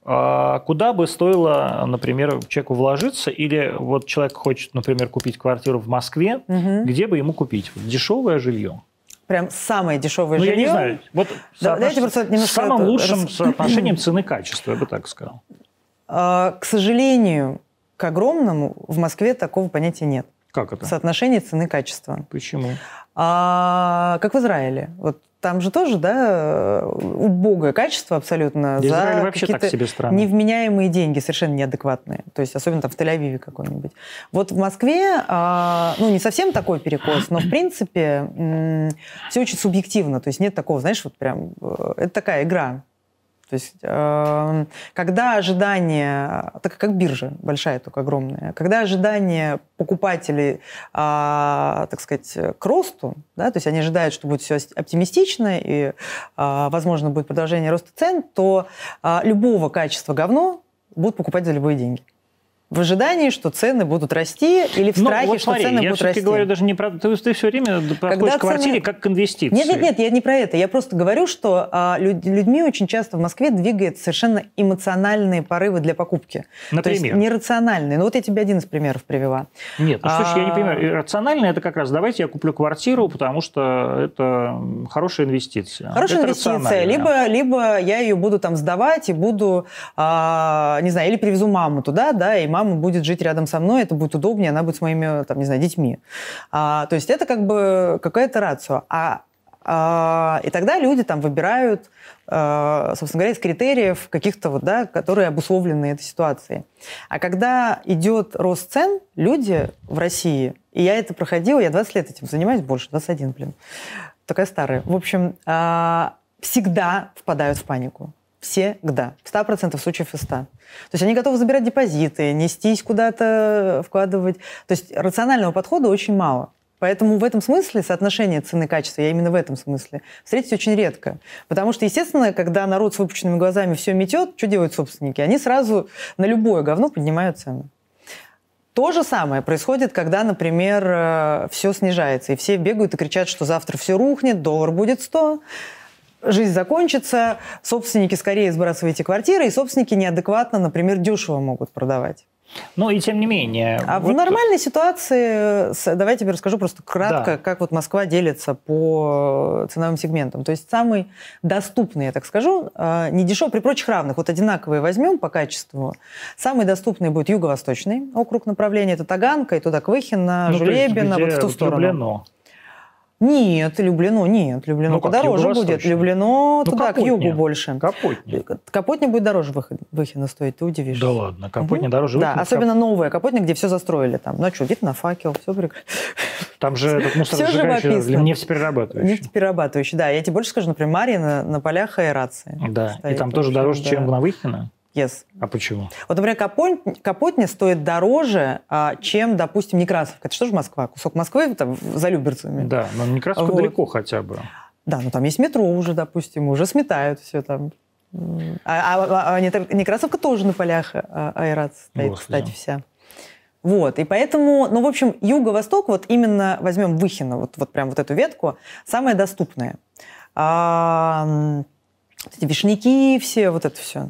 А куда бы стоило, например, человеку вложиться, или вот человек хочет, например, купить квартиру в Москве, Мгм. где бы ему купить? Дешевое жилье. Прям самое дешевое Ну, жилье. я не знаю. Вот Да, давайте просто немножко самым это лучшим рас- соотношением цены-качества, я бы так сказал. А, к сожалению, к огромному в Москве такого понятия нет. Как это? Соотношение цены-качества. Почему? А, как в Израиле. Вот там же тоже, да, убогое качество абсолютно. Да за Израиль вообще так себе страна. Невменяемые деньги, совершенно неадекватные. То есть особенно там в Тель-Авиве какой-нибудь. Вот в Москве, а, ну, не совсем такой перекос, но в принципе все очень субъективно. То есть нет такого, знаешь, вот прям... э, Это такая игра. То есть, э, когда ожидания, так как биржа большая, только огромная, когда ожидания покупателей, а, так сказать, к росту, да, то есть они ожидают, что будет все оптимистично и, а, возможно, будет продолжение роста цен, то а, любого качества говно будут покупать за любые деньги. В ожидании, что цены будут расти, или в Ну, страхе, вот что смотри, цены я будут расти. говорю даже не про... Ты, ты все время подходишь к квартире цены- как к инвестиции. Нет, нет, нет, я не про это. Я просто говорю, что а, люд- людьми очень часто в Москве двигает совершенно эмоциональные порывы для покупки. То есть Например? нерациональные. Ну вот я тебе один из примеров привела. Нет, ну, слушай, я не А- понимаю. Рационально это как раз, давайте я куплю квартиру, потому что это хорошая инвестиция. Хорошая Это инвестиция. Либо, либо я ее буду там сдавать и буду, а, не знаю, или привезу маму туда, да, и мама будет жить рядом со мной, это будет удобнее, она будет с моими, там, не знаю, детьми. А, то есть это как бы какая-то рацио. А, а, и тогда люди там выбирают, а, собственно говоря, из критериев каких-то вот, да, которые обусловлены этой ситуацией. А когда идет рост цен, люди в России, и я это проходила, я 20 лет этим занимаюсь, больше, 21, блин, такая старая. В общем, а, всегда впадают в панику. Всегда. В 100% случаев из 100. То есть они готовы забирать депозиты, нестись куда-то, вкладывать. То есть рационального подхода очень мало. Поэтому в этом смысле соотношение цены-качества, я именно в этом смысле, встретить очень редко. Потому что, естественно, когда народ с выпученными глазами все метет, что делают собственники? Они сразу на любое говно поднимают цены. То же самое происходит, когда, например, все снижается, и все бегают и кричат, что завтра все рухнет, доллар будет 100, жизнь закончится, собственники скорее сбрасывайте квартиры, и собственники неадекватно, например, дешево могут продавать. Ну и тем не менее. А вот- в нормальной ситуации, давайте тебе расскажу просто кратко, Да. как вот Москва делится по ценовым сегментам. То есть самый доступный, я так скажу, э, не дешевый, при прочих равных, вот одинаковые возьмем по качеству. Самый доступный будет юго-восточный округ направления, это Таганка, и туда Квыхина, ну, есть Жулебина, вот в ту сторону. Люблено. Нет, Люблено, нет, Люблено Ну, как, подороже будет. юго-восточный? Люблено Ну, туда, к Капотня. югу больше. Капотня. Капотня будет дороже Выхина стоить, ты удивишься. Да ладно, Капотня Мгм. дороже. Да, Выхина, особенно новая Капотня, где все застроили там. Ну а что, вид на факел, все прекрасно. Там же этот мусор Всё сжигающий, живописно. нефтеперерабатывающий. Нефтеперерабатывающий, да. Я тебе больше скажу, например, Мария на, на полях аэрации. Да, и стоит. там тоже дороже, да. чем на Выхино. Yes. А почему? Вот, например, Капотня, Капотня стоит дороже, а, чем, допустим, Некрасовка. Это что же Москва? Кусок Москвы там, за Люберцами. Да, но Некрасовка Вот. далеко хотя бы. Да, ну там есть метро уже, допустим, уже сметают все там. А, а, а Некрасовка тоже на полях а, аэрации стоит, Господи. кстати, вся. Вот, и поэтому, ну, в общем, юго-восток, вот именно возьмем Выхино, вот, вот прям вот эту ветку, самая доступная. А, эти вишняки все, вот это все.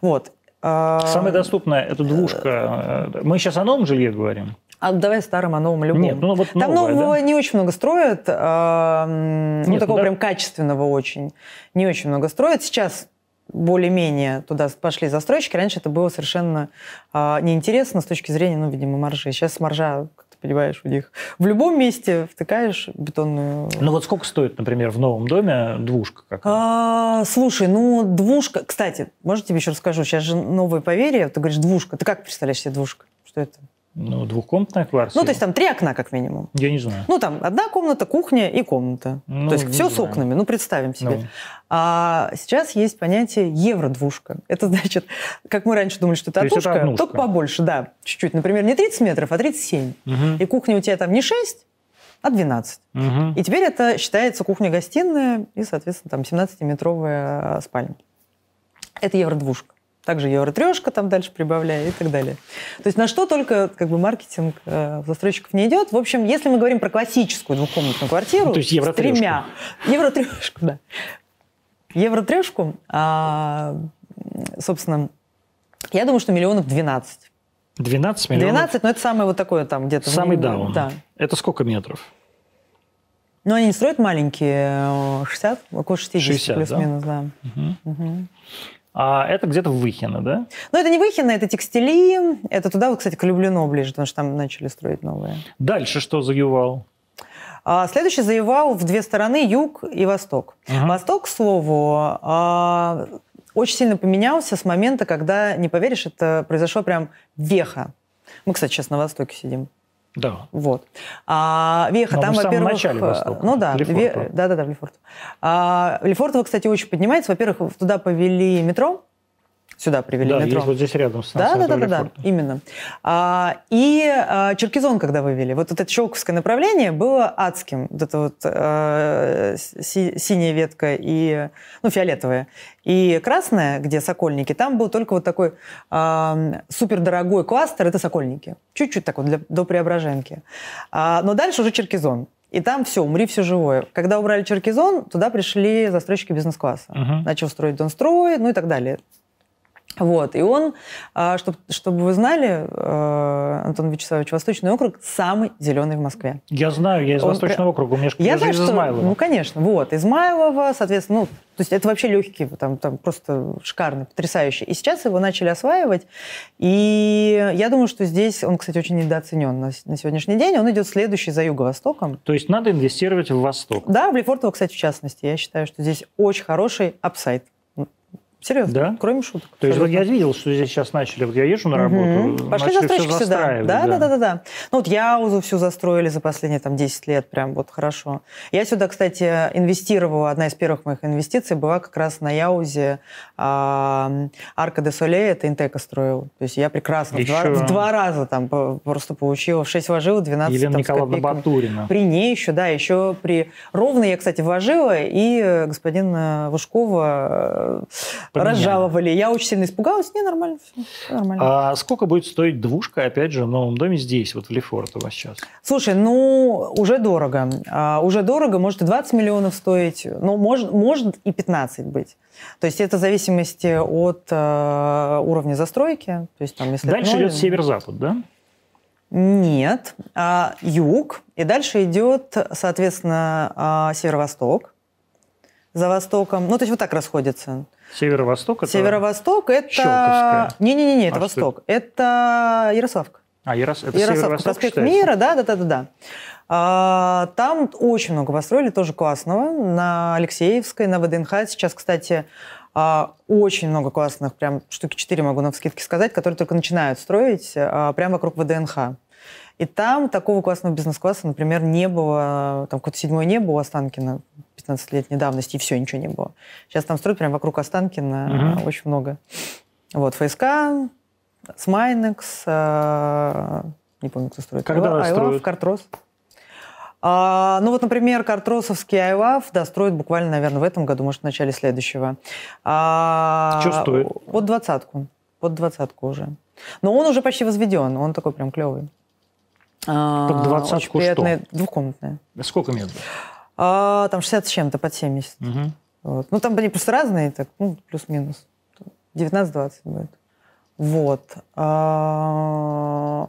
Вот. А, самая доступная – это двушка. Мы сейчас о новом жилье говорим? А давай старым, о новом, любом. Нет, ну вот Там новое, нового да? не очень много строят, а, ну, Нет, такого да. прям качественного очень. Не очень много строят. Сейчас более-менее туда пошли застройщики. Раньше это было совершенно а, неинтересно с точки зрения, ну, видимо, маржи. Сейчас маржа, понимаешь, у них в любом месте втыкаешь бетонную... Ну вот сколько стоит, например, в новом доме двушка? Как? А, слушай, ну двушка... Кстати, может, тебе еще расскажу. Сейчас же новое поверье. Ты говоришь двушка. Ты как представляешь себе двушка? Что это? Ну, двухкомнатная квартира. Ну, то есть там три окна, как минимум. Я не знаю. Ну, там одна комната, кухня и комната. Ну, то есть все знаю. с окнами, ну, представим себе. Ну. А сейчас есть понятие евро-двушка. Это значит, как мы раньше думали, что это то однушка, это только побольше, да, чуть-чуть. Например, не 30 метров, а 37. Угу. И кухня у тебя там не 6, а 12. Угу. И теперь это считается кухня-гостиная и, соответственно, там 17-метровая спальня. Это евро-двушка. Также евро-трешка там дальше прибавляя и так далее. То есть на что только как бы маркетинг э, застройщиков не идет. В общем, если мы говорим про классическую двухкомнатную квартиру ну, то есть евро с тремя... Евро-трешку, да. Евро-трешку, а, собственно, я думаю, что миллионов 12. 12 миллионов? 12, но это самое вот такое там где-то... Самый даун. Да. Это сколько метров? Ну, они не строят маленькие, 60, около 60, 60 плюс-минус, да. да. Угу. Угу. А это где-то в Выхино, да? Ну, это не Выхино, это текстили. Это туда, вот, кстати, к Люблино ближе, потому что там начали строить новые. Дальше что за Ювал? А следующий за Ювал в две стороны, юг и восток. Угу. Восток, к слову, а, очень сильно поменялся с момента, когда, не поверишь, это произошло прям веха. Мы, кстати, сейчас на востоке сидим. Да. Вот. А Веха, Но там, во-первых... Ну да, Ве... да, да, да, в Лефортово. А, Лефортово, кстати, очень поднимается. Во-первых, туда повели метро, Сюда привели да, метро. есть вот здесь рядом с Да, да, да, да, да, именно. А, и а, Черкизон, когда вывели, вот, вот это Щелковское направление было адским. Вот это вот а, си, синяя ветка и, ну, фиолетовая. И красная, где Сокольники, там был только вот такой а, супердорогой кластер, это Сокольники. Чуть-чуть такой для, до Преображенки. А, но дальше уже Черкизон. И там все, умри, все живое. Когда убрали Черкизон, туда пришли застройщики бизнес-класса. Uh-huh. Начал строить Донстрой, ну и так далее. Вот, и он, чтобы, чтобы вы знали, э, Антон Вячеславович, Восточный округ самый зеленый в Москве. Я знаю, я из он, Восточного округа, у меня я знаю, из что, Измайлова. Ну, конечно, вот, Измайлова, соответственно, ну, то есть это вообще легкий, там, там просто шикарный, потрясающий. И сейчас его начали осваивать, и я думаю, что здесь, он, кстати, очень недооценен на, на сегодняшний день, он идет следующий за юго-востоком. То есть надо инвестировать в Восток? Да, в Лефортово, кстати, в частности. Я считаю, что здесь очень хороший апсайт. Серьезно? Да? Кроме шуток. То есть вот я видел, что здесь сейчас начали, вот я езжу на работу, угу. Пошли застройщики сюда. Да, да, да, да, да. Ну вот Яузу всю застроили за последние там 10 лет, прям вот хорошо. Я сюда, кстати, инвестировала, одна из первых моих инвестиций была как раз на Яузе а, Арка де Соле, это Интека строил. То есть я прекрасно Еще... в, два, в два раза там просто получила в 6 вложила, 12 Елена там, Николаевна Батурина. При ней еще, да, еще при... Ровно я, кстати, вложила, и господин Вушкова разжаловали. Я очень сильно испугалась. Не, нормально все. нормально. А сколько будет стоить двушка, опять же, в новом доме здесь, вот в Лефортово сейчас? Слушай, ну, уже дорого. А, уже дорого, может и 20 миллионов стоить, ну, может, может и 15 быть. То есть это в зависимости от э, уровня застройки. То есть, там, если Дальше идет север-запад, да? Нет, а, юг, и дальше идет, соответственно, а, северо-восток за востоком. Ну, то есть вот так расходится. Северо-восток это... Северо-восток это... Не-не-не, это а восток. Это, это Ярославка. А, Ярос... это Ярославка. Проспект считается? Мира, да, да, да, да, да. А, там очень много построили, тоже классного. На Алексеевской, на ВДНХ. Сейчас, кстати, а, очень много классных, прям штуки четыре могу на вскидке сказать, которые только начинают строить а, прямо вокруг ВДНХ. И там такого классного бизнес-класса, например, не было, там какой-то седьмой не было Останкина, 15-летней давности, и все, ничего не было. Сейчас там строят прямо вокруг Останкина угу. очень много. Вот, ФСК, Смайнекс, э, не помню, кто строит. Когда Айлав, Картрос. А, ну вот, например, Картросовский Айвав достроят буквально, наверное, в этом году, может, в начале следующего. А, Что стоит? Под двадцатку. Под двадцатку уже. Но он уже почти возведен, он такой прям клевый. А, под двадцатку что? Двухкомнатная. Сколько метров? А, там 60 с чем-то, под 70. Угу. Вот. Ну, там они просто разные, так, ну, плюс-минус. 19-20 будет. Вот. А,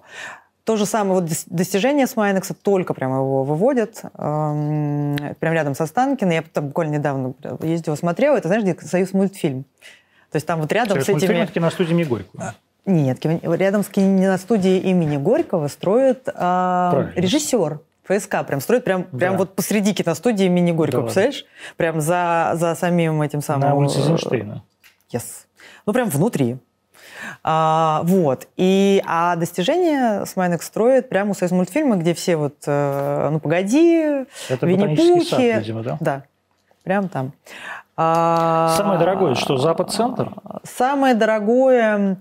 то же самое, вот достижение с Майнекса, только прямо его выводят, эм, прямо рядом со Станкино. Я там буквально недавно ездила, смотрела. Это, знаешь, где Союз мультфильм. То есть там вот рядом Союз с этими... это киностудия имени Горького. Нет, рядом с киностудией имени Горького строит э, режиссер. ФСК прям строит прям, да. прям вот посреди киностудии имени Горького, да, представляешь? Прям за, за самим этим самым... На улице Эйзенштейна. Yes. Ну, прям внутри. А, вот. И, а достижения Смайнек строит прямо у Союз мультфильма, где все вот, э, ну, погоди, Это Винни-Пухи. Сад, видимо, да? Да, прям там. А, самое дорогое, что Запад-центр? Самое дорогое а,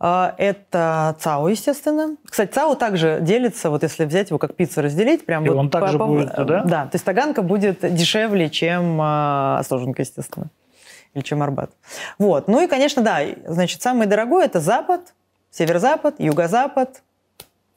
это ЦАО, естественно. Кстати, ЦАО также делится, вот если взять его как пиццу разделить, прям И вот он по, также по, будет, да? Да, то есть Таганка будет дешевле, чем а, Остоженка, естественно или чем Арбат. Вот. Ну и, конечно, да, значит, самое дорогое – это Запад, Северо-Запад, Юго-Запад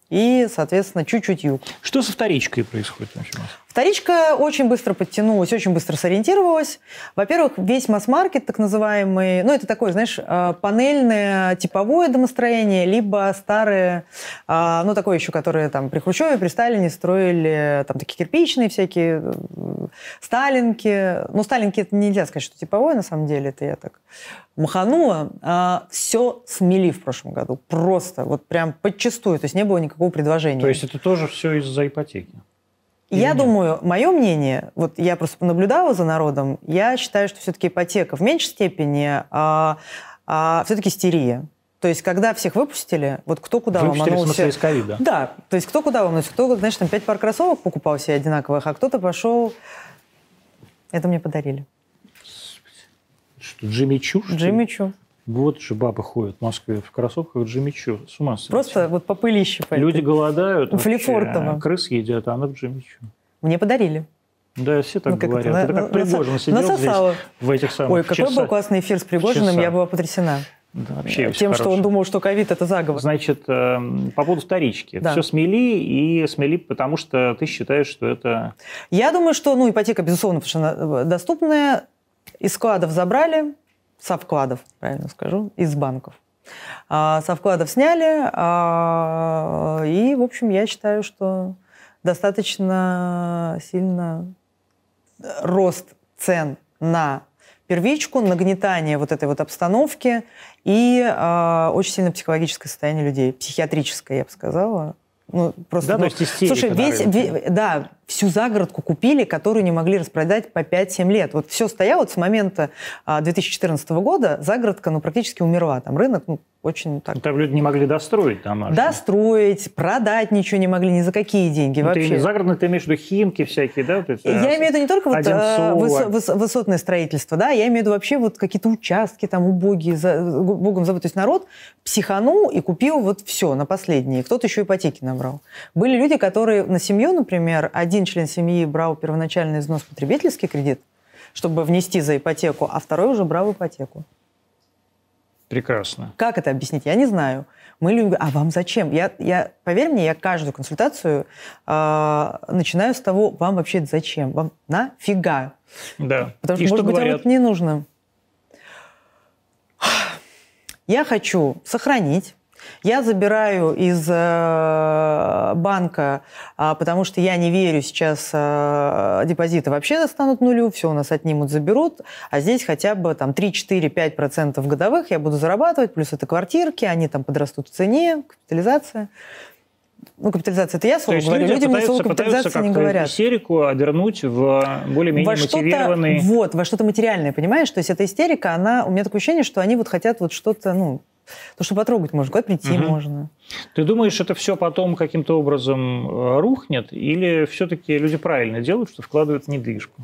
и, соответственно, чуть-чуть юг. Что со вторичкой происходит вообще? Вторичка очень быстро подтянулась, очень быстро сориентировалась. Во-первых, весь масс-маркет, так называемый, ну, это такое, знаешь, э, панельное типовое домостроение, либо старые, э, ну, такое еще, которые там при Хрущеве, при Сталине строили, там, такие кирпичные всякие, э, сталинки. Ну, сталинки это нельзя сказать, что типовое, на самом деле, это я так маханула. А, все смели в прошлом году, просто, вот прям подчастую, то есть не было никакого предложения. То есть это тоже все из-за ипотеки? Я нет? думаю, мое мнение, вот я просто наблюдала за народом, я считаю, что все-таки ипотека в меньшей степени, а, а все-таки истерия. То есть, когда всех выпустили, вот кто куда выпустили, ломанулся... в смысле, из ковида? Да, то есть, кто куда ломанулся. Кто, знаешь, там пять пар кроссовок покупал себе одинаковых, а кто-то пошел... Это мне подарили. Что, Джимми Чу? Джимми Чу. Вот же бабы ходят в Москве в кроссовках Джимми Чу. С ума сойти. Просто вот по пылище. Люди голодают. Флифортово. Крыс едят, а она в Джимми Чу. Мне подарили. Да, все так ну, говорят. Это, это как Пригожин сидел насосала. здесь в этих самых Ой, какой часа, был классный эфир с Пригожиным, я была потрясена. Да, вообще Тем, хороший. что он думал, что ковид – это заговор. Значит, эм, по поводу вторички. Да. Все смели, и смели, потому что ты считаешь, что это… Я думаю, что ну, ипотека, безусловно, она э, доступная. Из складов забрали, со вкладов, правильно скажу, из банков. А, со вкладов сняли, а, и, в общем, я считаю, что достаточно сильно рост цен на первичку, нагнетание вот этой вот обстановки и э, очень сильно психологическое состояние людей, психиатрическое, я бы сказала. Ну, просто, да, ну, то есть Слушай, весь, весь, да, всю загородку купили, которую не могли распродать по 5-7 лет. Вот все стояло вот с момента 2014 а, года, загородка ну, практически умерла. Там рынок ну, очень так... Там люди не могли достроить там. Достроить, продать ничего не могли ни за какие деньги ну, вообще. Ты, загородные ты имеешь в виду химки всякие, да? Вот это, я имею в виду не только вот, а, выс, выс, высотное строительство, да, я имею в виду вообще вот какие-то участки там убогие, за, богом забыт. То есть народ психанул и купил вот все на последние. Кто-то еще ипотеки набрал. Были люди, которые на семью, например, один член семьи брал первоначальный износ потребительский кредит, чтобы внести за ипотеку, а второй уже брал ипотеку. Прекрасно. Как это объяснить? Я не знаю. Мы любим, а вам зачем? Я, я, поверь мне, я каждую консультацию э, начинаю с того, вам вообще это зачем? Вам нафига? Да. Потому что, И может что быть, говорят? вам это не нужно. Я хочу сохранить я забираю из э, банка, э, потому что я не верю сейчас, э, депозиты вообще станут нулю, все у нас отнимут, заберут, а здесь хотя бы там 3-4-5% годовых я буду зарабатывать, плюс это квартирки, они там подрастут в цене, капитализация. Ну, капитализация, это я слово То говорю, люди мне слово капитализация не говорят. истерику обернуть в более-менее во мотивированный... Вот, во что-то материальное, понимаешь? То есть эта истерика, она, у меня такое ощущение, что они вот хотят вот что-то, ну, то, что потрогать можно, куда прийти угу. можно. Ты думаешь, это все потом каким-то образом э, рухнет? Или все-таки люди правильно делают, что вкладывают в недвижку?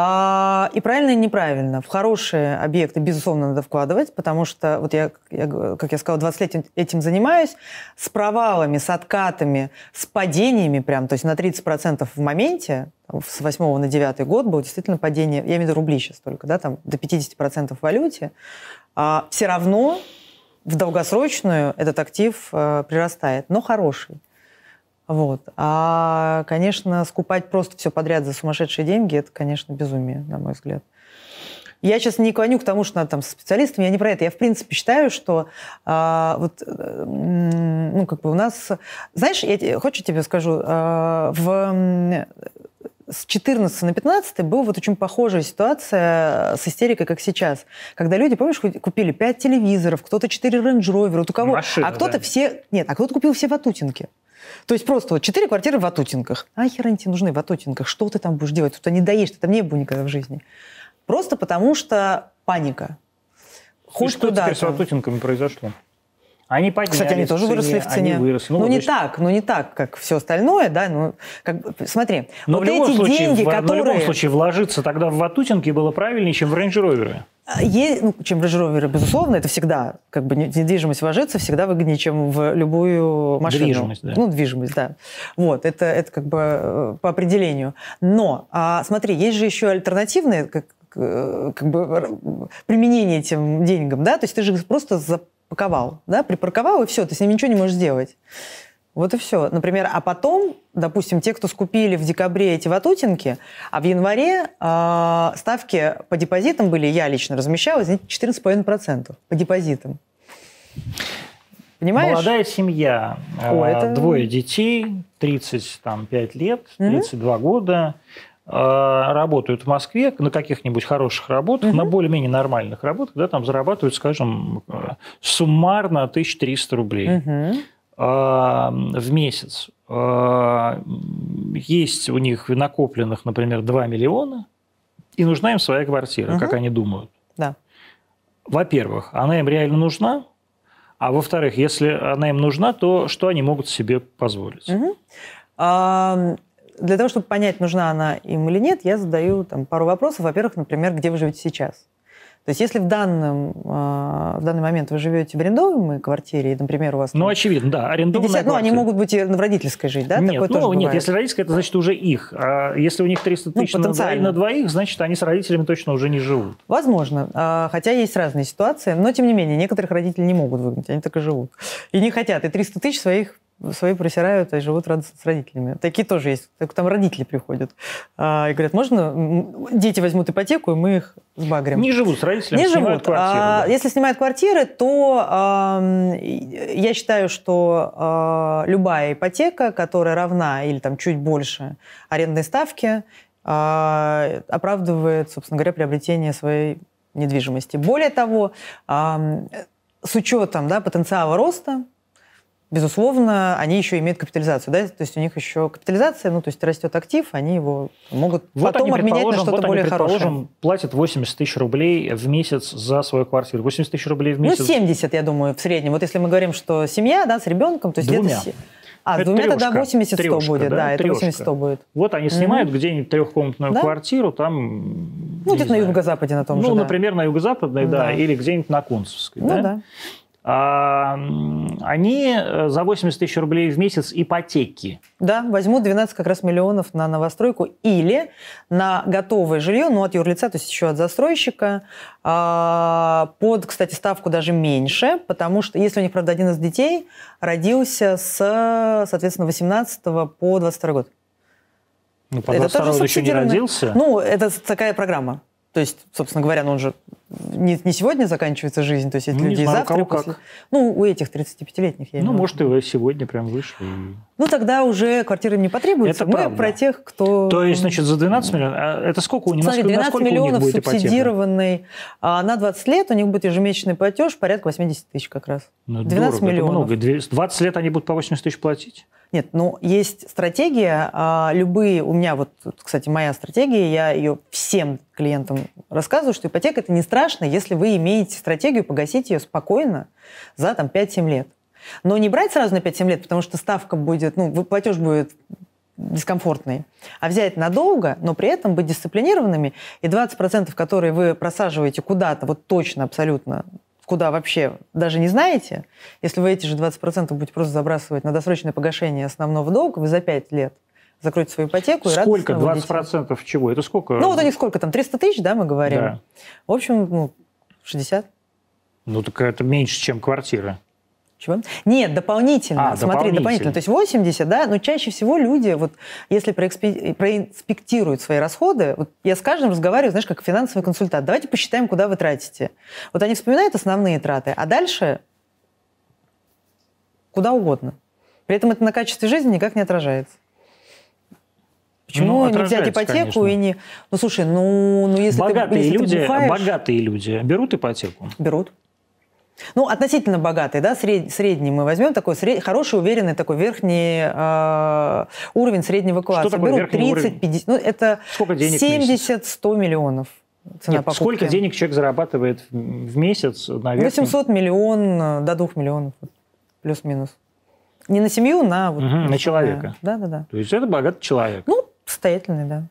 А, и правильно, и неправильно. В хорошие объекты, безусловно, надо вкладывать, потому что, вот я, я, как я сказала, 20 лет этим занимаюсь, с провалами, с откатами, с падениями прям, то есть на 30% в моменте, с 8 на 9 год было действительно падение, я имею в виду рубли сейчас только, да, там до 50% в валюте, а, все равно в долгосрочную этот актив а, прирастает, но хороший. Вот. А, конечно, скупать просто все подряд за сумасшедшие деньги, это, конечно, безумие, на мой взгляд. Я сейчас не клоню к тому, что надо там со специалистами, я не про это. Я, в принципе, считаю, что а, вот, ну, как бы у нас... Знаешь, я хочу тебе скажу, а, в с 14 на 15 была вот очень похожая ситуация с истерикой, как сейчас. Когда люди, помнишь, купили 5 телевизоров, кто-то 4 Range Rover, вот у кого... Машина, а кто-то да. все... Нет, а кто-то купил все ватутинки. То есть просто вот четыре квартиры в Ватутинках. А хер они тебе нужны в Ватутинках? Что ты там будешь делать? Тут не доешь, ты там не был никогда в жизни. Просто потому что паника. Хоть И что теперь с Ватутинками произошло? Они поднялись Кстати, они тоже цене, выросли в цене. Они выросли. Ну, ну не так, ну не так, как все остальное, да, ну, как, смотри, но вот в любом эти случае, деньги, в, которые... в любом случае вложиться тогда в Ватутинки было правильнее, чем в Range Rover. Есть, ну, чем в Range Rover, безусловно, это всегда, как бы недвижимость вложиться всегда выгоднее, чем в любую машину. Движимость, да. Ну, движимость, да. Вот, это, это как бы э, по определению. Но, а, смотри, есть же еще альтернативные, как, э, как бы применение этим деньгам, да, то есть ты же просто запаковал, да, припарковал, и все, ты с ним ничего не можешь сделать. Вот и все. Например, а потом, допустим, те, кто скупили в декабре эти ватутинки, а в январе э, ставки по депозитам были, я лично размещала, извините, 14,5% по депозитам. Понимаешь? Молодая семья, О, это... двое детей, 35 лет, 32 mm-hmm. года, работают в Москве на каких-нибудь хороших работах, mm-hmm. на более-менее нормальных работах, да, там зарабатывают, скажем, э, суммарно 1300 рублей. Mm-hmm в месяц. А, есть у них накопленных, например, 2 миллиона, и нужна им своя квартира, угу. как они думают. Да. Во-первых, она им реально нужна, а во-вторых, если она им нужна, то что они могут себе позволить? Угу. А, для того, чтобы понять, нужна она им или нет, я задаю там, пару вопросов. Во-первых, например, где вы живете сейчас? То есть если в, данном, а, в данный момент вы живете в арендуемой квартире, например, у вас... Ну, очевидно, да, арендованная 50, Ну, они могут быть и в родительской жить, да? Нет, Такое ну, нет, если родительская, это значит уже их. А если у них 300 тысяч ну, на, на двоих, значит, они с родителями точно уже не живут. Возможно. А, хотя есть разные ситуации. Но, тем не менее, некоторых родителей не могут выгнать, они так и живут. И не хотят. И 300 тысяч своих свои просирают и живут с родителями. Такие тоже есть. Так там родители приходят а, и говорят, можно дети возьмут ипотеку, и мы их сбагрим. Не живут с родителями, Не живут. Квартиры, а, да. Если снимают квартиры, то а, я считаю, что а, любая ипотека, которая равна или там чуть больше арендной ставки, а, оправдывает, собственно говоря, приобретение своей недвижимости. Более того, а, с учетом да, потенциала роста, безусловно, они еще имеют капитализацию, да, то есть у них еще капитализация, ну, то есть растет актив, они его могут вот потом они, обменять на что-то вот более они, хорошее. платят 80 тысяч рублей в месяц за свою квартиру. 80 тысяч рублей в месяц. Ну, 70, я думаю, в среднем. Вот если мы говорим, что семья, да, с ребенком, то есть Двумя. где-то... А, это двумя трешка, тогда 80-100 будет, да, да это 80-100 будет. Вот они снимают mm-hmm. где-нибудь трехкомнатную да? квартиру, там... Ну, где-то на юго-западе на том ну, же, Ну, да. например, на юго-западной, да, да, или где-нибудь на Кунцевской, ну, да? да. А, они э, за 80 тысяч рублей в месяц ипотеки. Да, возьмут 12 как раз миллионов на новостройку или на готовое жилье, ну, от юрлица, то есть еще от застройщика, а, под, кстати, ставку даже меньше, потому что, если у них, правда, один из детей родился с, соответственно, 18 по 22 год. Ну, по это тоже еще не родился? Ну, это такая программа. То есть, собственно говоря, ну, он же не, не сегодня заканчивается жизнь, то есть есть ну, люди знаю, завтра. После... Как. Ну, у этих 35-летних. Я ну, может, и сегодня прям вышли. Ну, тогда уже квартиры не потребуется. Это Мы правда. про тех, кто... То есть, значит, за 12 миллионов... А это сколько у них? Смотри, 12 миллионов субсидированный. А на 20 лет у них будет ежемесячный платеж порядка 80 тысяч как раз. Ну, 12 дорого, миллионов. Это много. 20 лет они будут по 80 тысяч платить? Нет, ну есть стратегия, а, любые, у меня вот, кстати, моя стратегия, я ее всем клиентам рассказываю, что ипотека это не страшно, если вы имеете стратегию погасить ее спокойно за там 5-7 лет. Но не брать сразу на 5-7 лет, потому что ставка будет, ну, платеж будет дискомфортный, а взять надолго, но при этом быть дисциплинированными, и 20%, которые вы просаживаете куда-то, вот точно, абсолютно, куда вообще даже не знаете, если вы эти же 20% будете просто забрасывать на досрочное погашение основного долга, вы за 5 лет закроете свою ипотеку. Сколько? И 20% выйдете. чего? Это сколько? Ну, вот у них сколько там? 300 тысяч, да, мы говорим? Да. В общем, ну, 60. Ну, так это меньше, чем квартира. Чего? Нет, дополнительно. А, Смотри, дополнительно. дополнительно. То есть 80, да, но чаще всего люди, вот если проэкспе- проинспектируют свои расходы, вот я с каждым разговариваю, знаешь, как финансовый консультант, давайте посчитаем, куда вы тратите. Вот они вспоминают основные траты, а дальше куда угодно. При этом это на качестве жизни никак не отражается. Почему Ну, не взять ипотеку конечно. и не... Ну, слушай, ну, ну если, богатые ты, если люди, ты бухаешь... богатые люди берут ипотеку. Берут. Ну, относительно богатые, да, сред, средний мы возьмем, такой сред, хороший, уверенный, такой верхний э, уровень среднего класса. такое Берут верхний 30, уровень? 50, ну, это Сколько денег в месяц? 70-100 миллионов цена Нет, покупки. сколько денег человек зарабатывает в месяц на верхнем? 800 миллион до 2 миллионов, плюс-минус. Не на семью, на... Вот, Мгм, на человека. Да-да-да. То есть это богатый человек. Ну, состоятельный, да.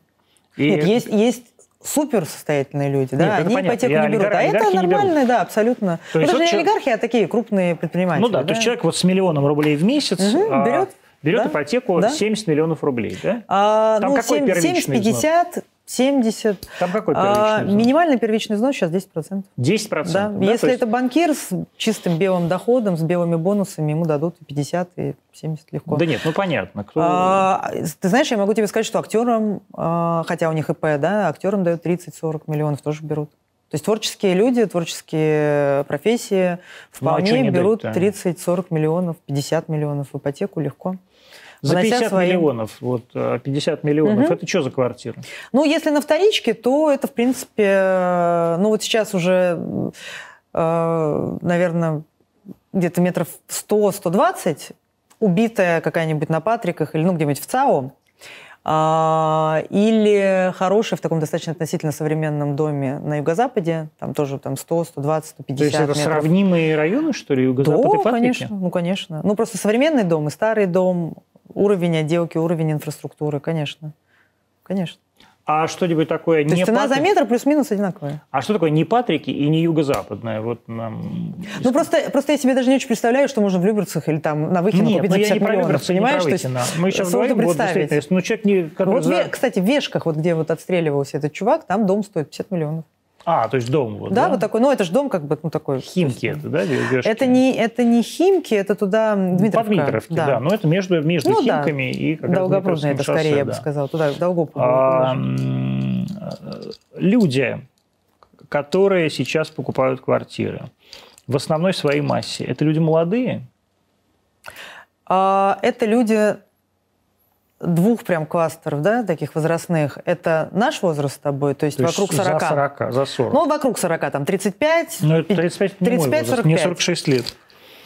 И Нет, есть, есть супер состоятельные люди, да, Нет, это они понятно. ипотеку Я не берут. а это нормально, да, абсолютно. То Ну, есть даже вот не олигархи, а такие крупные предприниматели. Ну да, то есть человек вот с миллионом рублей в месяц Мгм, а, берет, берет да, ипотеку да. 70 миллионов рублей, да? А, Там ну, какой 70, первичный взнос? 50, 70. Там какой А, первичный взнос? минимальный первичный взнос сейчас 10%. 10%. Да. да? Если есть- это банкир с чистым белым доходом, с белыми бонусами, ему дадут и 50, и 70 легко. Да нет, ну понятно. Кто... А, ты знаешь, я могу тебе сказать, что актерам, а, хотя у них ИП, да, актерам дают 30-40 миллионов, тоже берут. То есть творческие люди, творческие профессии Ну, а вполне берут дать-то? 30-40 миллионов, 50 миллионов в ипотеку легко. За внося 50 свои- миллионов, вот э, 50 миллионов, Мгм. это что за квартира? Ну, если на вторичке, то это, в принципе, э, ну вот сейчас уже, наверное, где-то метров 100-120, убитая какая-нибудь на Патриках или ну где-нибудь в ЦАО, а, или хорошая в таком достаточно относительно современном доме на юго-западе, там тоже там 100, 120, 150 То есть это метров. сравнимые районы, что ли, юго-запад и Да, Патрики? конечно, ну, конечно. Ну, просто современный дом и старый дом, уровень отделки, уровень инфраструктуры, конечно. Конечно. А что-нибудь такое То не есть цена за Патрик- метр плюс-минус одинаковая. А что такое не Патрики и не юго-западное? Вот нам... Ну, просто, просто я себе даже не очень представляю, что можно в Люберцах или там на Выхино Нет, купить ну за я 50 не про миллионов, Люберцы, не про понимаешь? То есть Выхино. Мы сейчас говорим, вот представить. действительно, если ну, человек, не, который Вот, за- ве- кстати, в Вешках, вот где вот отстреливался этот чувак, там дом стоит 50 миллионов. А, то есть дом вот, да, вот такой, ну это же дом как бы, ну такой... Химки это, да? Вешки? Это не, это не Химки, это туда Дмитровка. По Дмитровке, да. Но это между, между Ну да. Химками и как раз Долгопрудно это скорее, шоссе, я бы да. сказала. Туда, в Долгопрудно. А, люди, которые сейчас покупают квартиры, в основной своей массе, это люди молодые? А, это люди двух прям кластеров, да, таких возрастных. Это наш возраст с тобой, то есть То есть вокруг 40. За 40, за 40. Ну, вокруг 40, там 35. Ну, это 35 не мой 35, возраст, мне 45. 46 лет.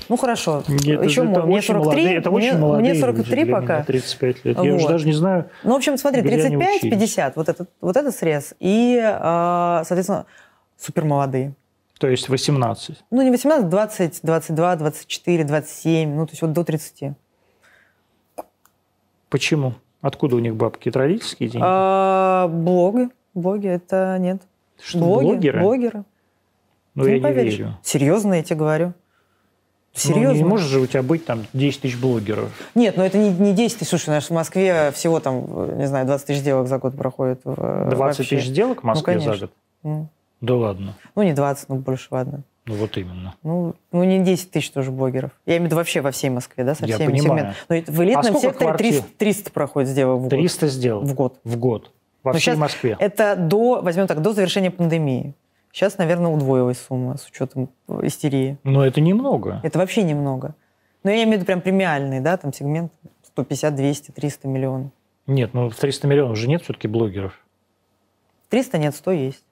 Ну, хорошо. Это- Еще это мой. Мне очень 43, молодые, это мне, очень молодые мне 43 люди пока. меня, 35 лет. Я уже Вот. даже не знаю, Ну, в общем, смотри, Где они 35, учились? 50, вот этот, вот этот срез. И, а, соответственно, супер молодые. то есть 18. Ну, не 18, 20, 22, 24, 27, ну, то есть вот до 30. Почему? Откуда у них бабки? Это родительские деньги? А, блоги. Блоги, это нет. Что, блоги, блогеры? блогеры. Ну, я не поверишь. верю. Серьезно, я тебе говорю. Ну, Серьезно. не может же у тебя быть там 10 тысяч блогеров. Нет, ну это не, не 10 тысяч. Слушай, нас в Москве всего там, не знаю, 20 тысяч сделок за год проходит. в- 20 вообще. тысяч сделок в Москве за конечно. год? М. Да ладно. Ну, не 20, ну, больше, ладно. Ну, вот именно. Ну, ну, не 10 тысяч тоже блогеров. Я имею в виду вообще во всей Москве, да, со Я всеми понимаю. сегментами. Но в элитном сколько секторе квартир? 300, 300 проходит сделок в год. 300 сделок В год. в год. Во Но всей Москве. Это до, возьмем так, до завершения пандемии. Сейчас, наверное, удвоилась сумма с учетом истерии. Но это немного. Это вообще немного. Но я имею в виду прям премиальный, да, там сегмент 150, 200, 300 миллионов. Нет, ну в 300 миллионов же нет все-таки блогеров. 300 нет, 100 есть.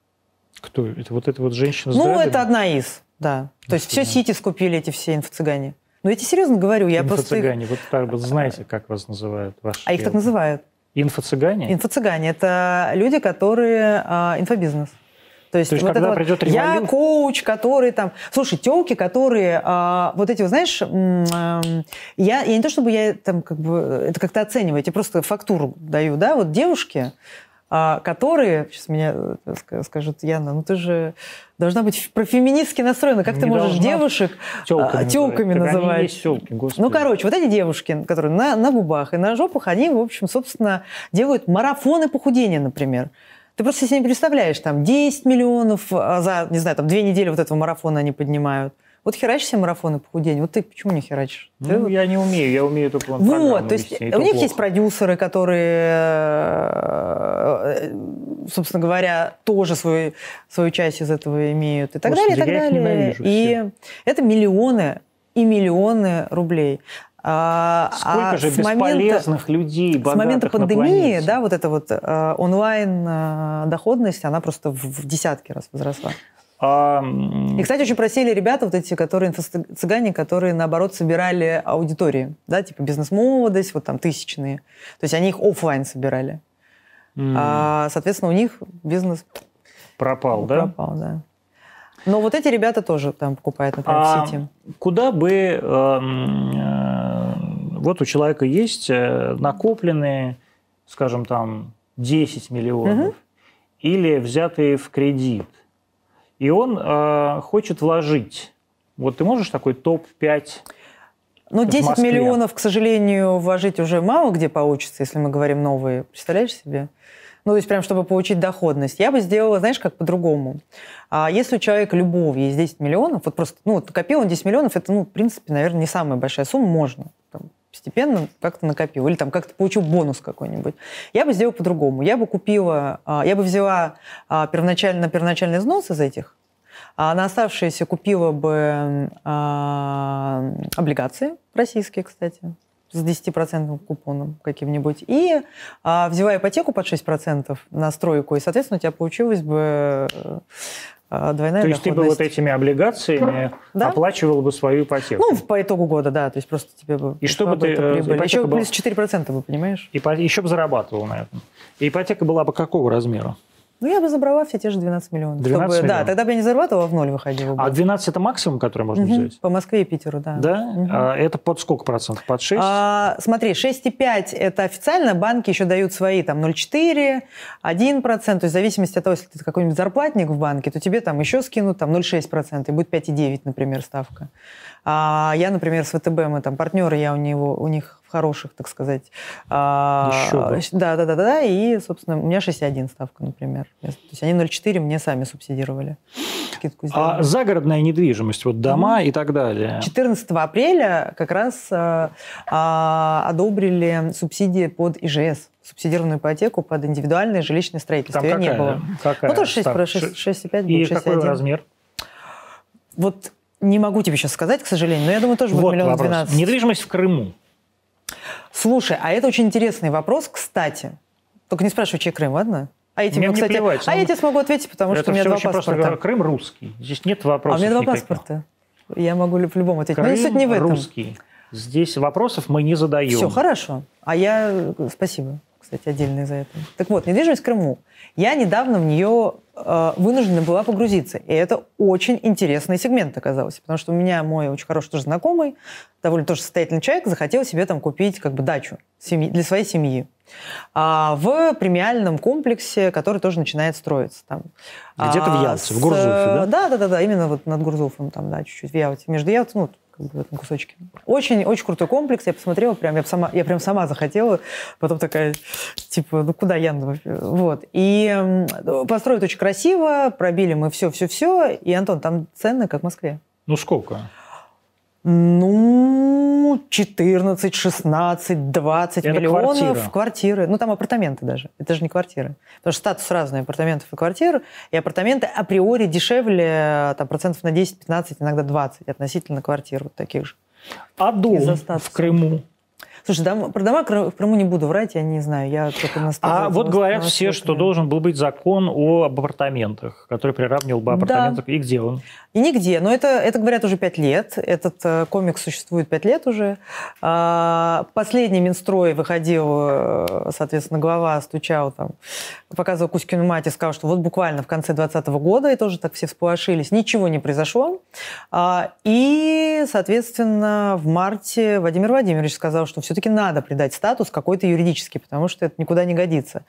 Кто? Это вот эта вот женщина Ну, это одна из, да. То есть все сити скупили эти все инфо-цыгане. Ну, я тебе серьезно говорю, я просто... Инфо-цыгане. Вот так вот знаете, как вас называют? Ваши А их так называют. Инфо-цыгане? Инфо-цыгане – это люди, которые... а, инфобизнес. То есть, То есть вот когда это вот, придет я революция- коуч, который там... Слушай, телки, которые... а, вот эти, вот, знаешь, я, я не то чтобы я там как бы это как-то оцениваю, я тебе просто фактуру даю, да, вот девушки, которые... Сейчас меня э, ска- скажут, Яна, ну ты же должна быть профеминистски настроена. Как ты Не можешь должна. девушек Тёлками а, тёлками называть. Тёлки, господи. Ну, короче, вот эти девушки, которые на, на губах и на жопах, они, в общем, собственно, делают марафоны похудения, например. Ты просто себе не представляешь, там 10 миллионов а за, не знаю, там две недели вот этого марафона они поднимают. Вот херачишь себе марафоны похудения. Вот ты почему не херачишь? Ты Ну, вот- я не умею, я умею эту план вот, то есть у них есть продюсеры, которые, э, собственно говоря, тоже свою, свою часть из этого имеют и так Господи, далее, и так далее. И это миллионы и миллионы рублей. А, Сколько а же момента- бесполезных людей, с момента пандемии, да, вот эта вот э, онлайн э, она просто в, в десятки раз возросла. А, И, кстати, очень просили ребята, вот эти, которые инфо-цыгане, которые, наоборот, собирали аудитории, да, типа бизнес-молодость, вот там тысячные. То есть они их оффлайн собирали. м, А, соответственно, у них бизнес пропал, да? пропал, да. Но вот эти ребята тоже там покупают, например, А в сети. куда бы... эм, э, вот у человека есть э, накопленные, скажем, там, 10 миллионов или взятые в кредит, и он э, хочет вложить. Вот ты можешь такой топ-5 Ну, в 10 Москве. миллионов, к сожалению, вложить уже мало где получится, если мы говорим новые. Представляешь себе? Ну, то есть прям, чтобы получить доходность. Я бы сделала, знаешь, как по-другому. А если у человека любовь есть 10 миллионов, вот просто, ну, вот накопил он 10 миллионов, это, ну, в принципе, наверное, не самая большая сумма, можно. Постепенно как-то накопил. Или там как-то получил бонус какой-нибудь. Я бы сделала по-другому. Я бы купила, а, я бы взяла а, первоначально, первоначальный взнос из этих, а на оставшиеся купила бы а, облигации российские, кстати, с 10% купоном каким-нибудь. И а, взяла ипотеку под 6% на стройку, и, соответственно, у тебя получилась бы а, двойная То есть ты бы вот этими облигациями Да. оплачивал бы свою ипотеку? Ну, по итогу года, да. То есть просто тебе бы... И что бы ты, э, прибыль. Еще была? плюс 4% бы, понимаешь? Ипо- Еще бы зарабатывал на этом. И ипотека была бы какого размера? Ну, я бы забрала все те же 12 миллионов. 12 чтобы- Да, миллионов. тогда бы я не зарабатывала, в ноль выходила бы. А 12 это максимум, который можно Мгм. взять? По Москве и Питеру, да. Да? Мгм. А это под сколько процентов? Под 6? А, смотри, 6,5 это официально, банки еще дают свои там 0,4, 1%, то есть в зависимости от того, если ты какой-нибудь зарплатник в банке, то тебе там еще скинут там 0,6%, и будет 5,9, например, ставка. А я, например, с ВТБ, мы там партнеры, я у, него, у них хороших, так сказать. а, Еще бы. Да, да, да, да, и, собственно, у меня 6,1 ставка, например. То есть они 0,4 мне сами субсидировали. А загородная недвижимость, вот дома и так далее. 14 апреля как раз э, а, одобрили субсидии под ИЖС, субсидированную ипотеку под индивидуальное жилищное строительство. Там Её не какая? было. какая Ну, тоже 6, ставка? 6, 6,5 И будет, какой 6,1. размер? Вот не могу тебе сейчас сказать, к сожалению, но я думаю, тоже будет Вот миллион вопрос. двенадцать. Недвижимость в Крыму. Слушай, а это очень интересный вопрос, кстати. Только не спрашивай, чей Крым, ладно? А я тебе, Мне не кстати, плевать, а ну, я тебе смогу ответить, потому это что у меня два очень просто. паспорта. Крым русский. Здесь нет А у вопросов меня два никаких. паспорта. Я могу в любом ответить. Но Крым суть не в этом. русский. Здесь вопросов мы не задаем. Все, хорошо. А я... э, Спасибо, кстати, отдельно за это. Так вот, недвижимость в Крыму. Я недавно в нее э, вынуждена была погрузиться. И это очень интересный сегмент оказался. Потому что у меня мой очень хороший тоже знакомый, довольно тоже состоятельный человек, захотел себе там купить как бы дачу семьи- для своей семьи. А, в премиальном комплексе, который тоже начинает строиться. Там, Где-то в А, Ялте, в с, Гурзуфе, э, да? Да, да, да, да, именно вот над Гурзуфом, там, да, чуть-чуть в Ялте, между Ялтой, ну, как бы в этом кусочке. Очень, очень крутой комплекс, я посмотрела, прям, я, сама, я прям сама захотела, потом такая, типа, ну куда я? Вот. И построят очень красиво, пробили мы все-все-все, и, Антон, там цены, как в Москве. Ну сколько? Ну, 14, 16, 20 Это миллионов. квартира. Квартиры. Ну, там апартаменты даже. Это же не квартиры. Потому что статус разный апартаментов и квартир. И апартаменты априори дешевле там, процентов на 10-15, иногда 20 относительно квартир вот таких же. А дом в Крыму? Слушай, дом, про дома в Крыму не буду врать, я не знаю. Я только на А вот говорят все, что должен был быть закон об апартаментах, который приравнивал бы апартаменты. Да. И где он? И нигде. Но это, это говорят уже пять лет. Этот э, комикс существует пять лет уже. А, последний Минстрой выходил, э, соответственно, глава стучал там, показывал Кузькину мать и сказал, что вот буквально в конце 2020 года, и тоже так все всполошились, ничего не произошло. А, и, соответственно, в марте Владимир Владимирович сказал, что все-таки надо придать статус какой-то юридический, потому что это никуда не годится.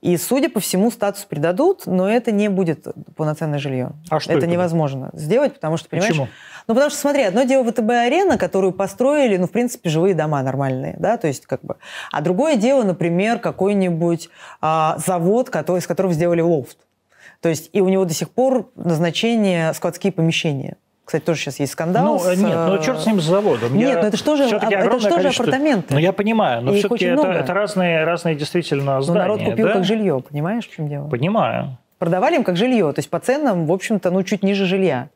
И, судя по всему, статус придадут, но это не будет полноценное жилье. А что это, это невозможно сделать, потому что, понимаешь... Почему? Ну, потому что, смотри, одно дело ВТБ-арена, которую построили, ну, в принципе, живые дома нормальные, да, то есть как бы... А другое дело, например, какой-нибудь а, завод, который, из которого сделали лофт. То есть и у него до сих пор назначение складские помещения. Кстати, тоже сейчас есть скандал. Ну, с... нет, ну черт с ним с заводом. Нет, я... ну это что же, это что же апартаменты? Ну я понимаю, но все-таки это, это разные, разные действительно здания. Но народ купил да? как жилье, понимаешь, в чем дело? Понимаю. Продавали им как жилье, то есть по ценам, в общем-то, ну чуть ниже жилья.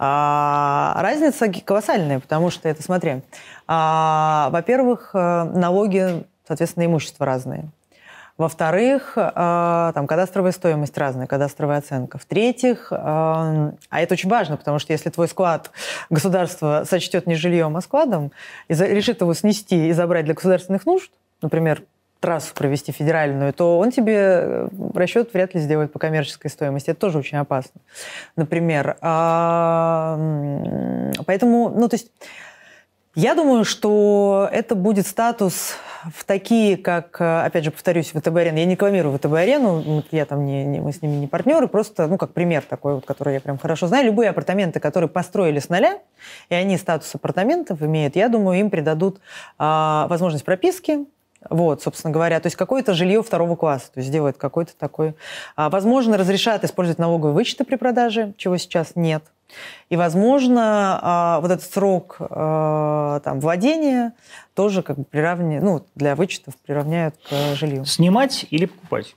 А разница колоссальная, потому что это, смотри, а, во-первых, э, налоги, соответственно, имущество разные. Во-вторых, э, там кадастровая стоимость разная, кадастровая оценка. В-третьих, э, а это очень важно, потому что если твой склад государство сочтет не жильем, а складом, и решит его снести и забрать для государственных нужд, например, трассу провести федеральную, то он тебе э, расчет вряд ли сделает по коммерческой стоимости. Это тоже очень опасно. Например, а, поэтому, ну, то есть я думаю, что это будет статус в такие, как, э, опять же, повторюсь, ВТБ-арену. Я не рекламирую ВТБ-арену, я там не, не, мы с ними не партнеры, просто, ну, как пример такой, вот, который я прям хорошо знаю. Любые апартаменты, которые построили с нуля, и они статус апартаментов имеют, я думаю, им придадут а, возможность прописки, вот, собственно говоря, то есть какое-то жилье второго класса, то есть сделают какой-то такой... А, возможно, разрешат использовать налоговые вычеты при продаже, чего сейчас нет. И, возможно, а, вот этот срок а, там, владения тоже как бы приравняют, ну, для вычетов приравняют к жилью. Снимать или покупать?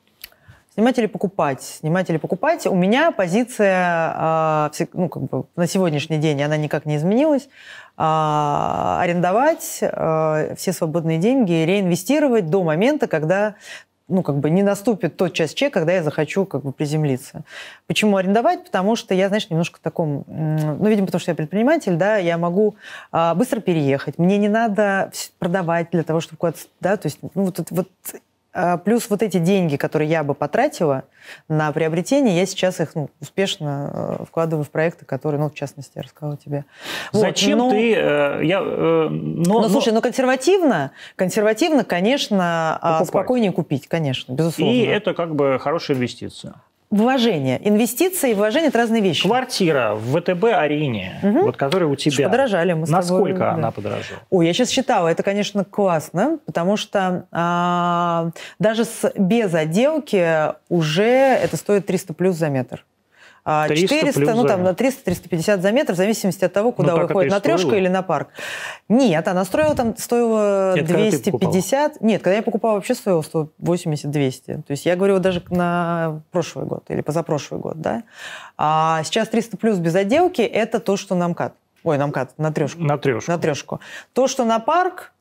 Снимать или покупать? Снимать или покупать? У меня позиция, ну, как бы на сегодняшний день, она никак не изменилась. Арендовать все свободные деньги, реинвестировать до момента, когда ну, как бы не наступит тот час чек, когда я захочу как бы приземлиться. Почему арендовать? Потому что я, знаешь, немножко в таком, ну, видимо, потому что я предприниматель, да, я могу а, быстро переехать, мне не надо продавать для того, чтобы куда-то, да, то есть, ну, вот, вот плюс вот эти деньги, которые я бы потратила на приобретение, я сейчас их ну, успешно э, вкладываю в проекты, которые, ну, в частности, я рассказала тебе. Зачем вот, но, ты... Э, я, э, но, но, слушай, но консервативно, консервативно, конечно, а, покупать. спокойнее купить, конечно, безусловно. И это как бы хорошая инвестиция. Вложение. Инвестиции и вложение – это разные вещи. Квартира в ВТБ-арене, угу. вот которая у тебя. Подорожали мы Насколько тобой, она да. подорожала? Ой, я сейчас считала, это, конечно, классно, потому что а, даже с, без отделки уже это стоит 300 плюс за метр. 400, а, ну там на 300-350 за метр, в зависимости от того, куда ну, выходит, на трешку или на парк. Нет, она строила там, стоила Нет, 250. Нет, когда я покупала, вообще стоила 180-200. То есть я говорю даже на прошлый год или позапрошлый год, да. А сейчас 300 плюс без отделки – это то, что на МКАД. Ой, на МКАД, на трешку. На трешку. На трешку. То, что на парк,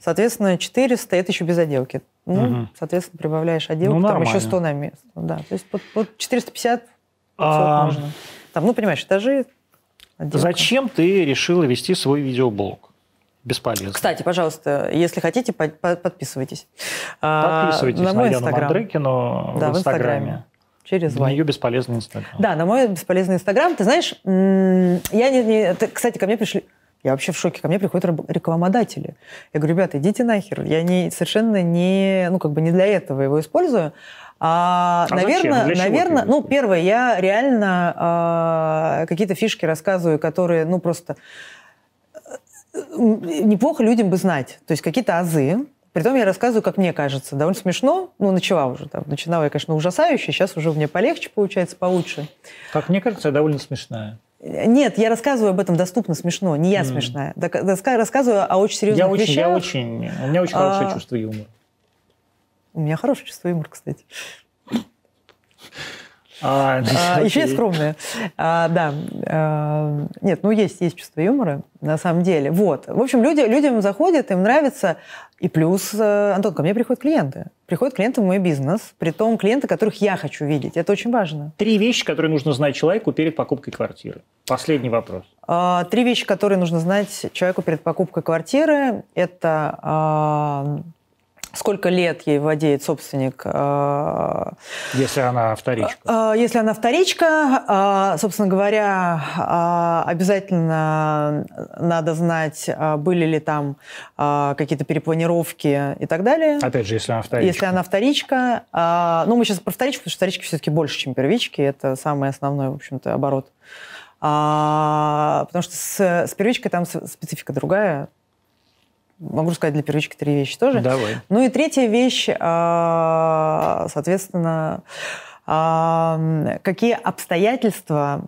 соответственно, 400 – это еще без отделки. Ну, угу. соответственно, прибавляешь отделку, ну, там еще 100 на место. Да, то есть вот, вот 450 а... можно. Там, ну, понимаешь, этажи. Отделка. Зачем ты решила вести свой видеоблог? Бесполезно. Кстати, пожалуйста, если хотите, подписывайтесь. А, подписывайтесь на, мой Инстаграм. Мандрыкину да, в Инстаграме. Через на ее бесполезный Инстаграм. Да, на мой бесполезный Инстаграм. Ты знаешь, я не, не... Кстати, ко мне пришли... Я вообще в шоке. Ко мне приходят рекламодатели. Я говорю, ребята, идите нахер. Я не, совершенно не, ну, как бы не для этого его использую. А, а наверное, зачем? наверное, ну, первое, я реально а, какие-то фишки рассказываю, которые, ну, просто э, неплохо людям бы знать. То есть какие-то азы. Притом я рассказываю, как мне кажется, довольно смешно. Ну, начала уже там. Начинала я, конечно, ужасающе. Сейчас уже у меня полегче получается, получше. Как мне кажется, довольно смешная. Нет, я рассказываю об этом доступно смешно. Не я mm. смешная. Рассказываю о очень серьезных я очень, вещах. Я очень, у меня очень хорошее а, чувство юмора. У меня хорошее чувство юмора, кстати. А, а, еще и скромная. А, да. А, нет, ну есть, есть чувство юмора, на самом деле. Вот. В общем, люди, людям заходят, им нравится. И плюс, э, Антон, ко мне приходят клиенты. Приходят клиенты в мой бизнес, при том клиенты, которых я хочу видеть. Это очень важно. Три вещи, которые нужно знать человеку перед покупкой квартиры. Последний вопрос. А, три вещи, которые нужно знать человеку перед покупкой квартиры. Это а, сколько лет ей владеет собственник. А, если она вторичка. А, если она вторичка, а, собственно говоря, обязательно надо знать, были ли там какие-то перепланировки и так далее. Опять же, если она вторичка. Если она вторичка. Ну, мы сейчас про вторичку, потому что вторички все-таки больше, чем первички. Это самый основной, в общем-то, оборот. потому что с, с первичкой там специфика другая могу сказать для первички три вещи тоже. Давай. Ну и третья вещь, а, соответственно, а, какие обстоятельства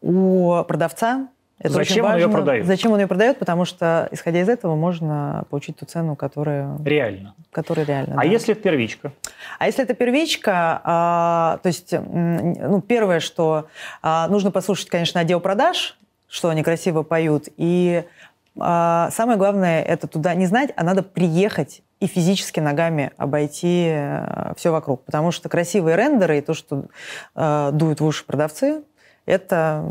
у продавца это Зачем он ее продает? Зачем он ее продает? Потому что, исходя из этого, можно получить ту цену, которая... Реально. Которая реально, А да. если это первичка? А если это первичка, а, то есть, ну, первое, что а, нужно послушать, конечно, отдел продаж, что они красиво поют, и а, самое главное это туда не знать, а надо приехать и физически ногами обойти э, все вокруг. Потому что красивые рендеры и то, что э, дуют в уши продавцы, это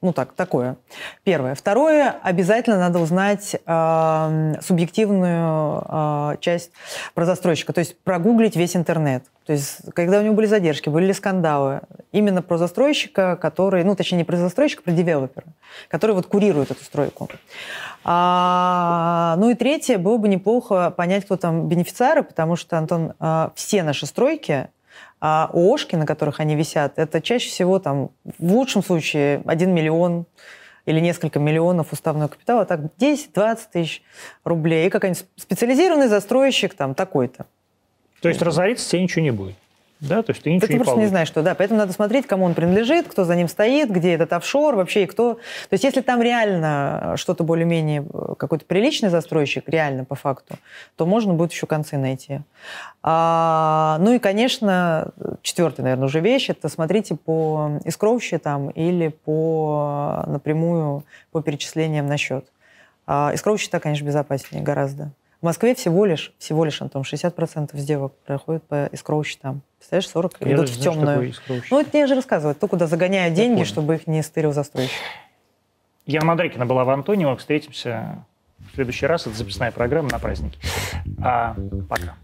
ну так, такое. Первое. Второе, обязательно надо узнать э, субъективную э, часть про застройщика, то есть прогуглить весь интернет. То есть, когда у него были задержки, были ли скандалы, именно про застройщика, который, ну, точнее, не про застройщика, а про девелопера, который вот курирует эту стройку. А, ну и третье, было бы неплохо понять, кто там бенефициары, потому что, Антон, э, все наши стройки а ООшки, на которых они висят, это чаще всего там, в лучшем случае, 1 миллион или несколько миллионов уставного капитала, так 10-20 тысяч рублей. И какой-нибудь специализированный застройщик там такой-то. То есть разориться тебе ничего не будет? Да, то есть ты ничего ты не просто получишь. не знаешь, что, да. Поэтому надо смотреть, кому он принадлежит, кто за ним стоит, где этот офшор вообще и кто. То есть если там реально что-то более-менее, э, какой-то приличный застройщик, реально по факту, то можно будет еще концы найти. А, ну и, конечно, четвертая, наверное, уже вещь, это смотрите по искроу счетам или по напрямую по перечислениям на счет. А, счета, конечно, безопаснее гораздо. В Москве всего лишь, всего лишь, Антон, 60% сделок проходят по искроу счетам. Представляешь, 40 я идут в темную. Ну, это я же рассказываю. То, куда загоняют деньги, понял. чтобы их не стырил застройщик. Яна Мадрекина была в Антонио. Встретимся в следующий раз. Это записная программа на праздники. А, пока.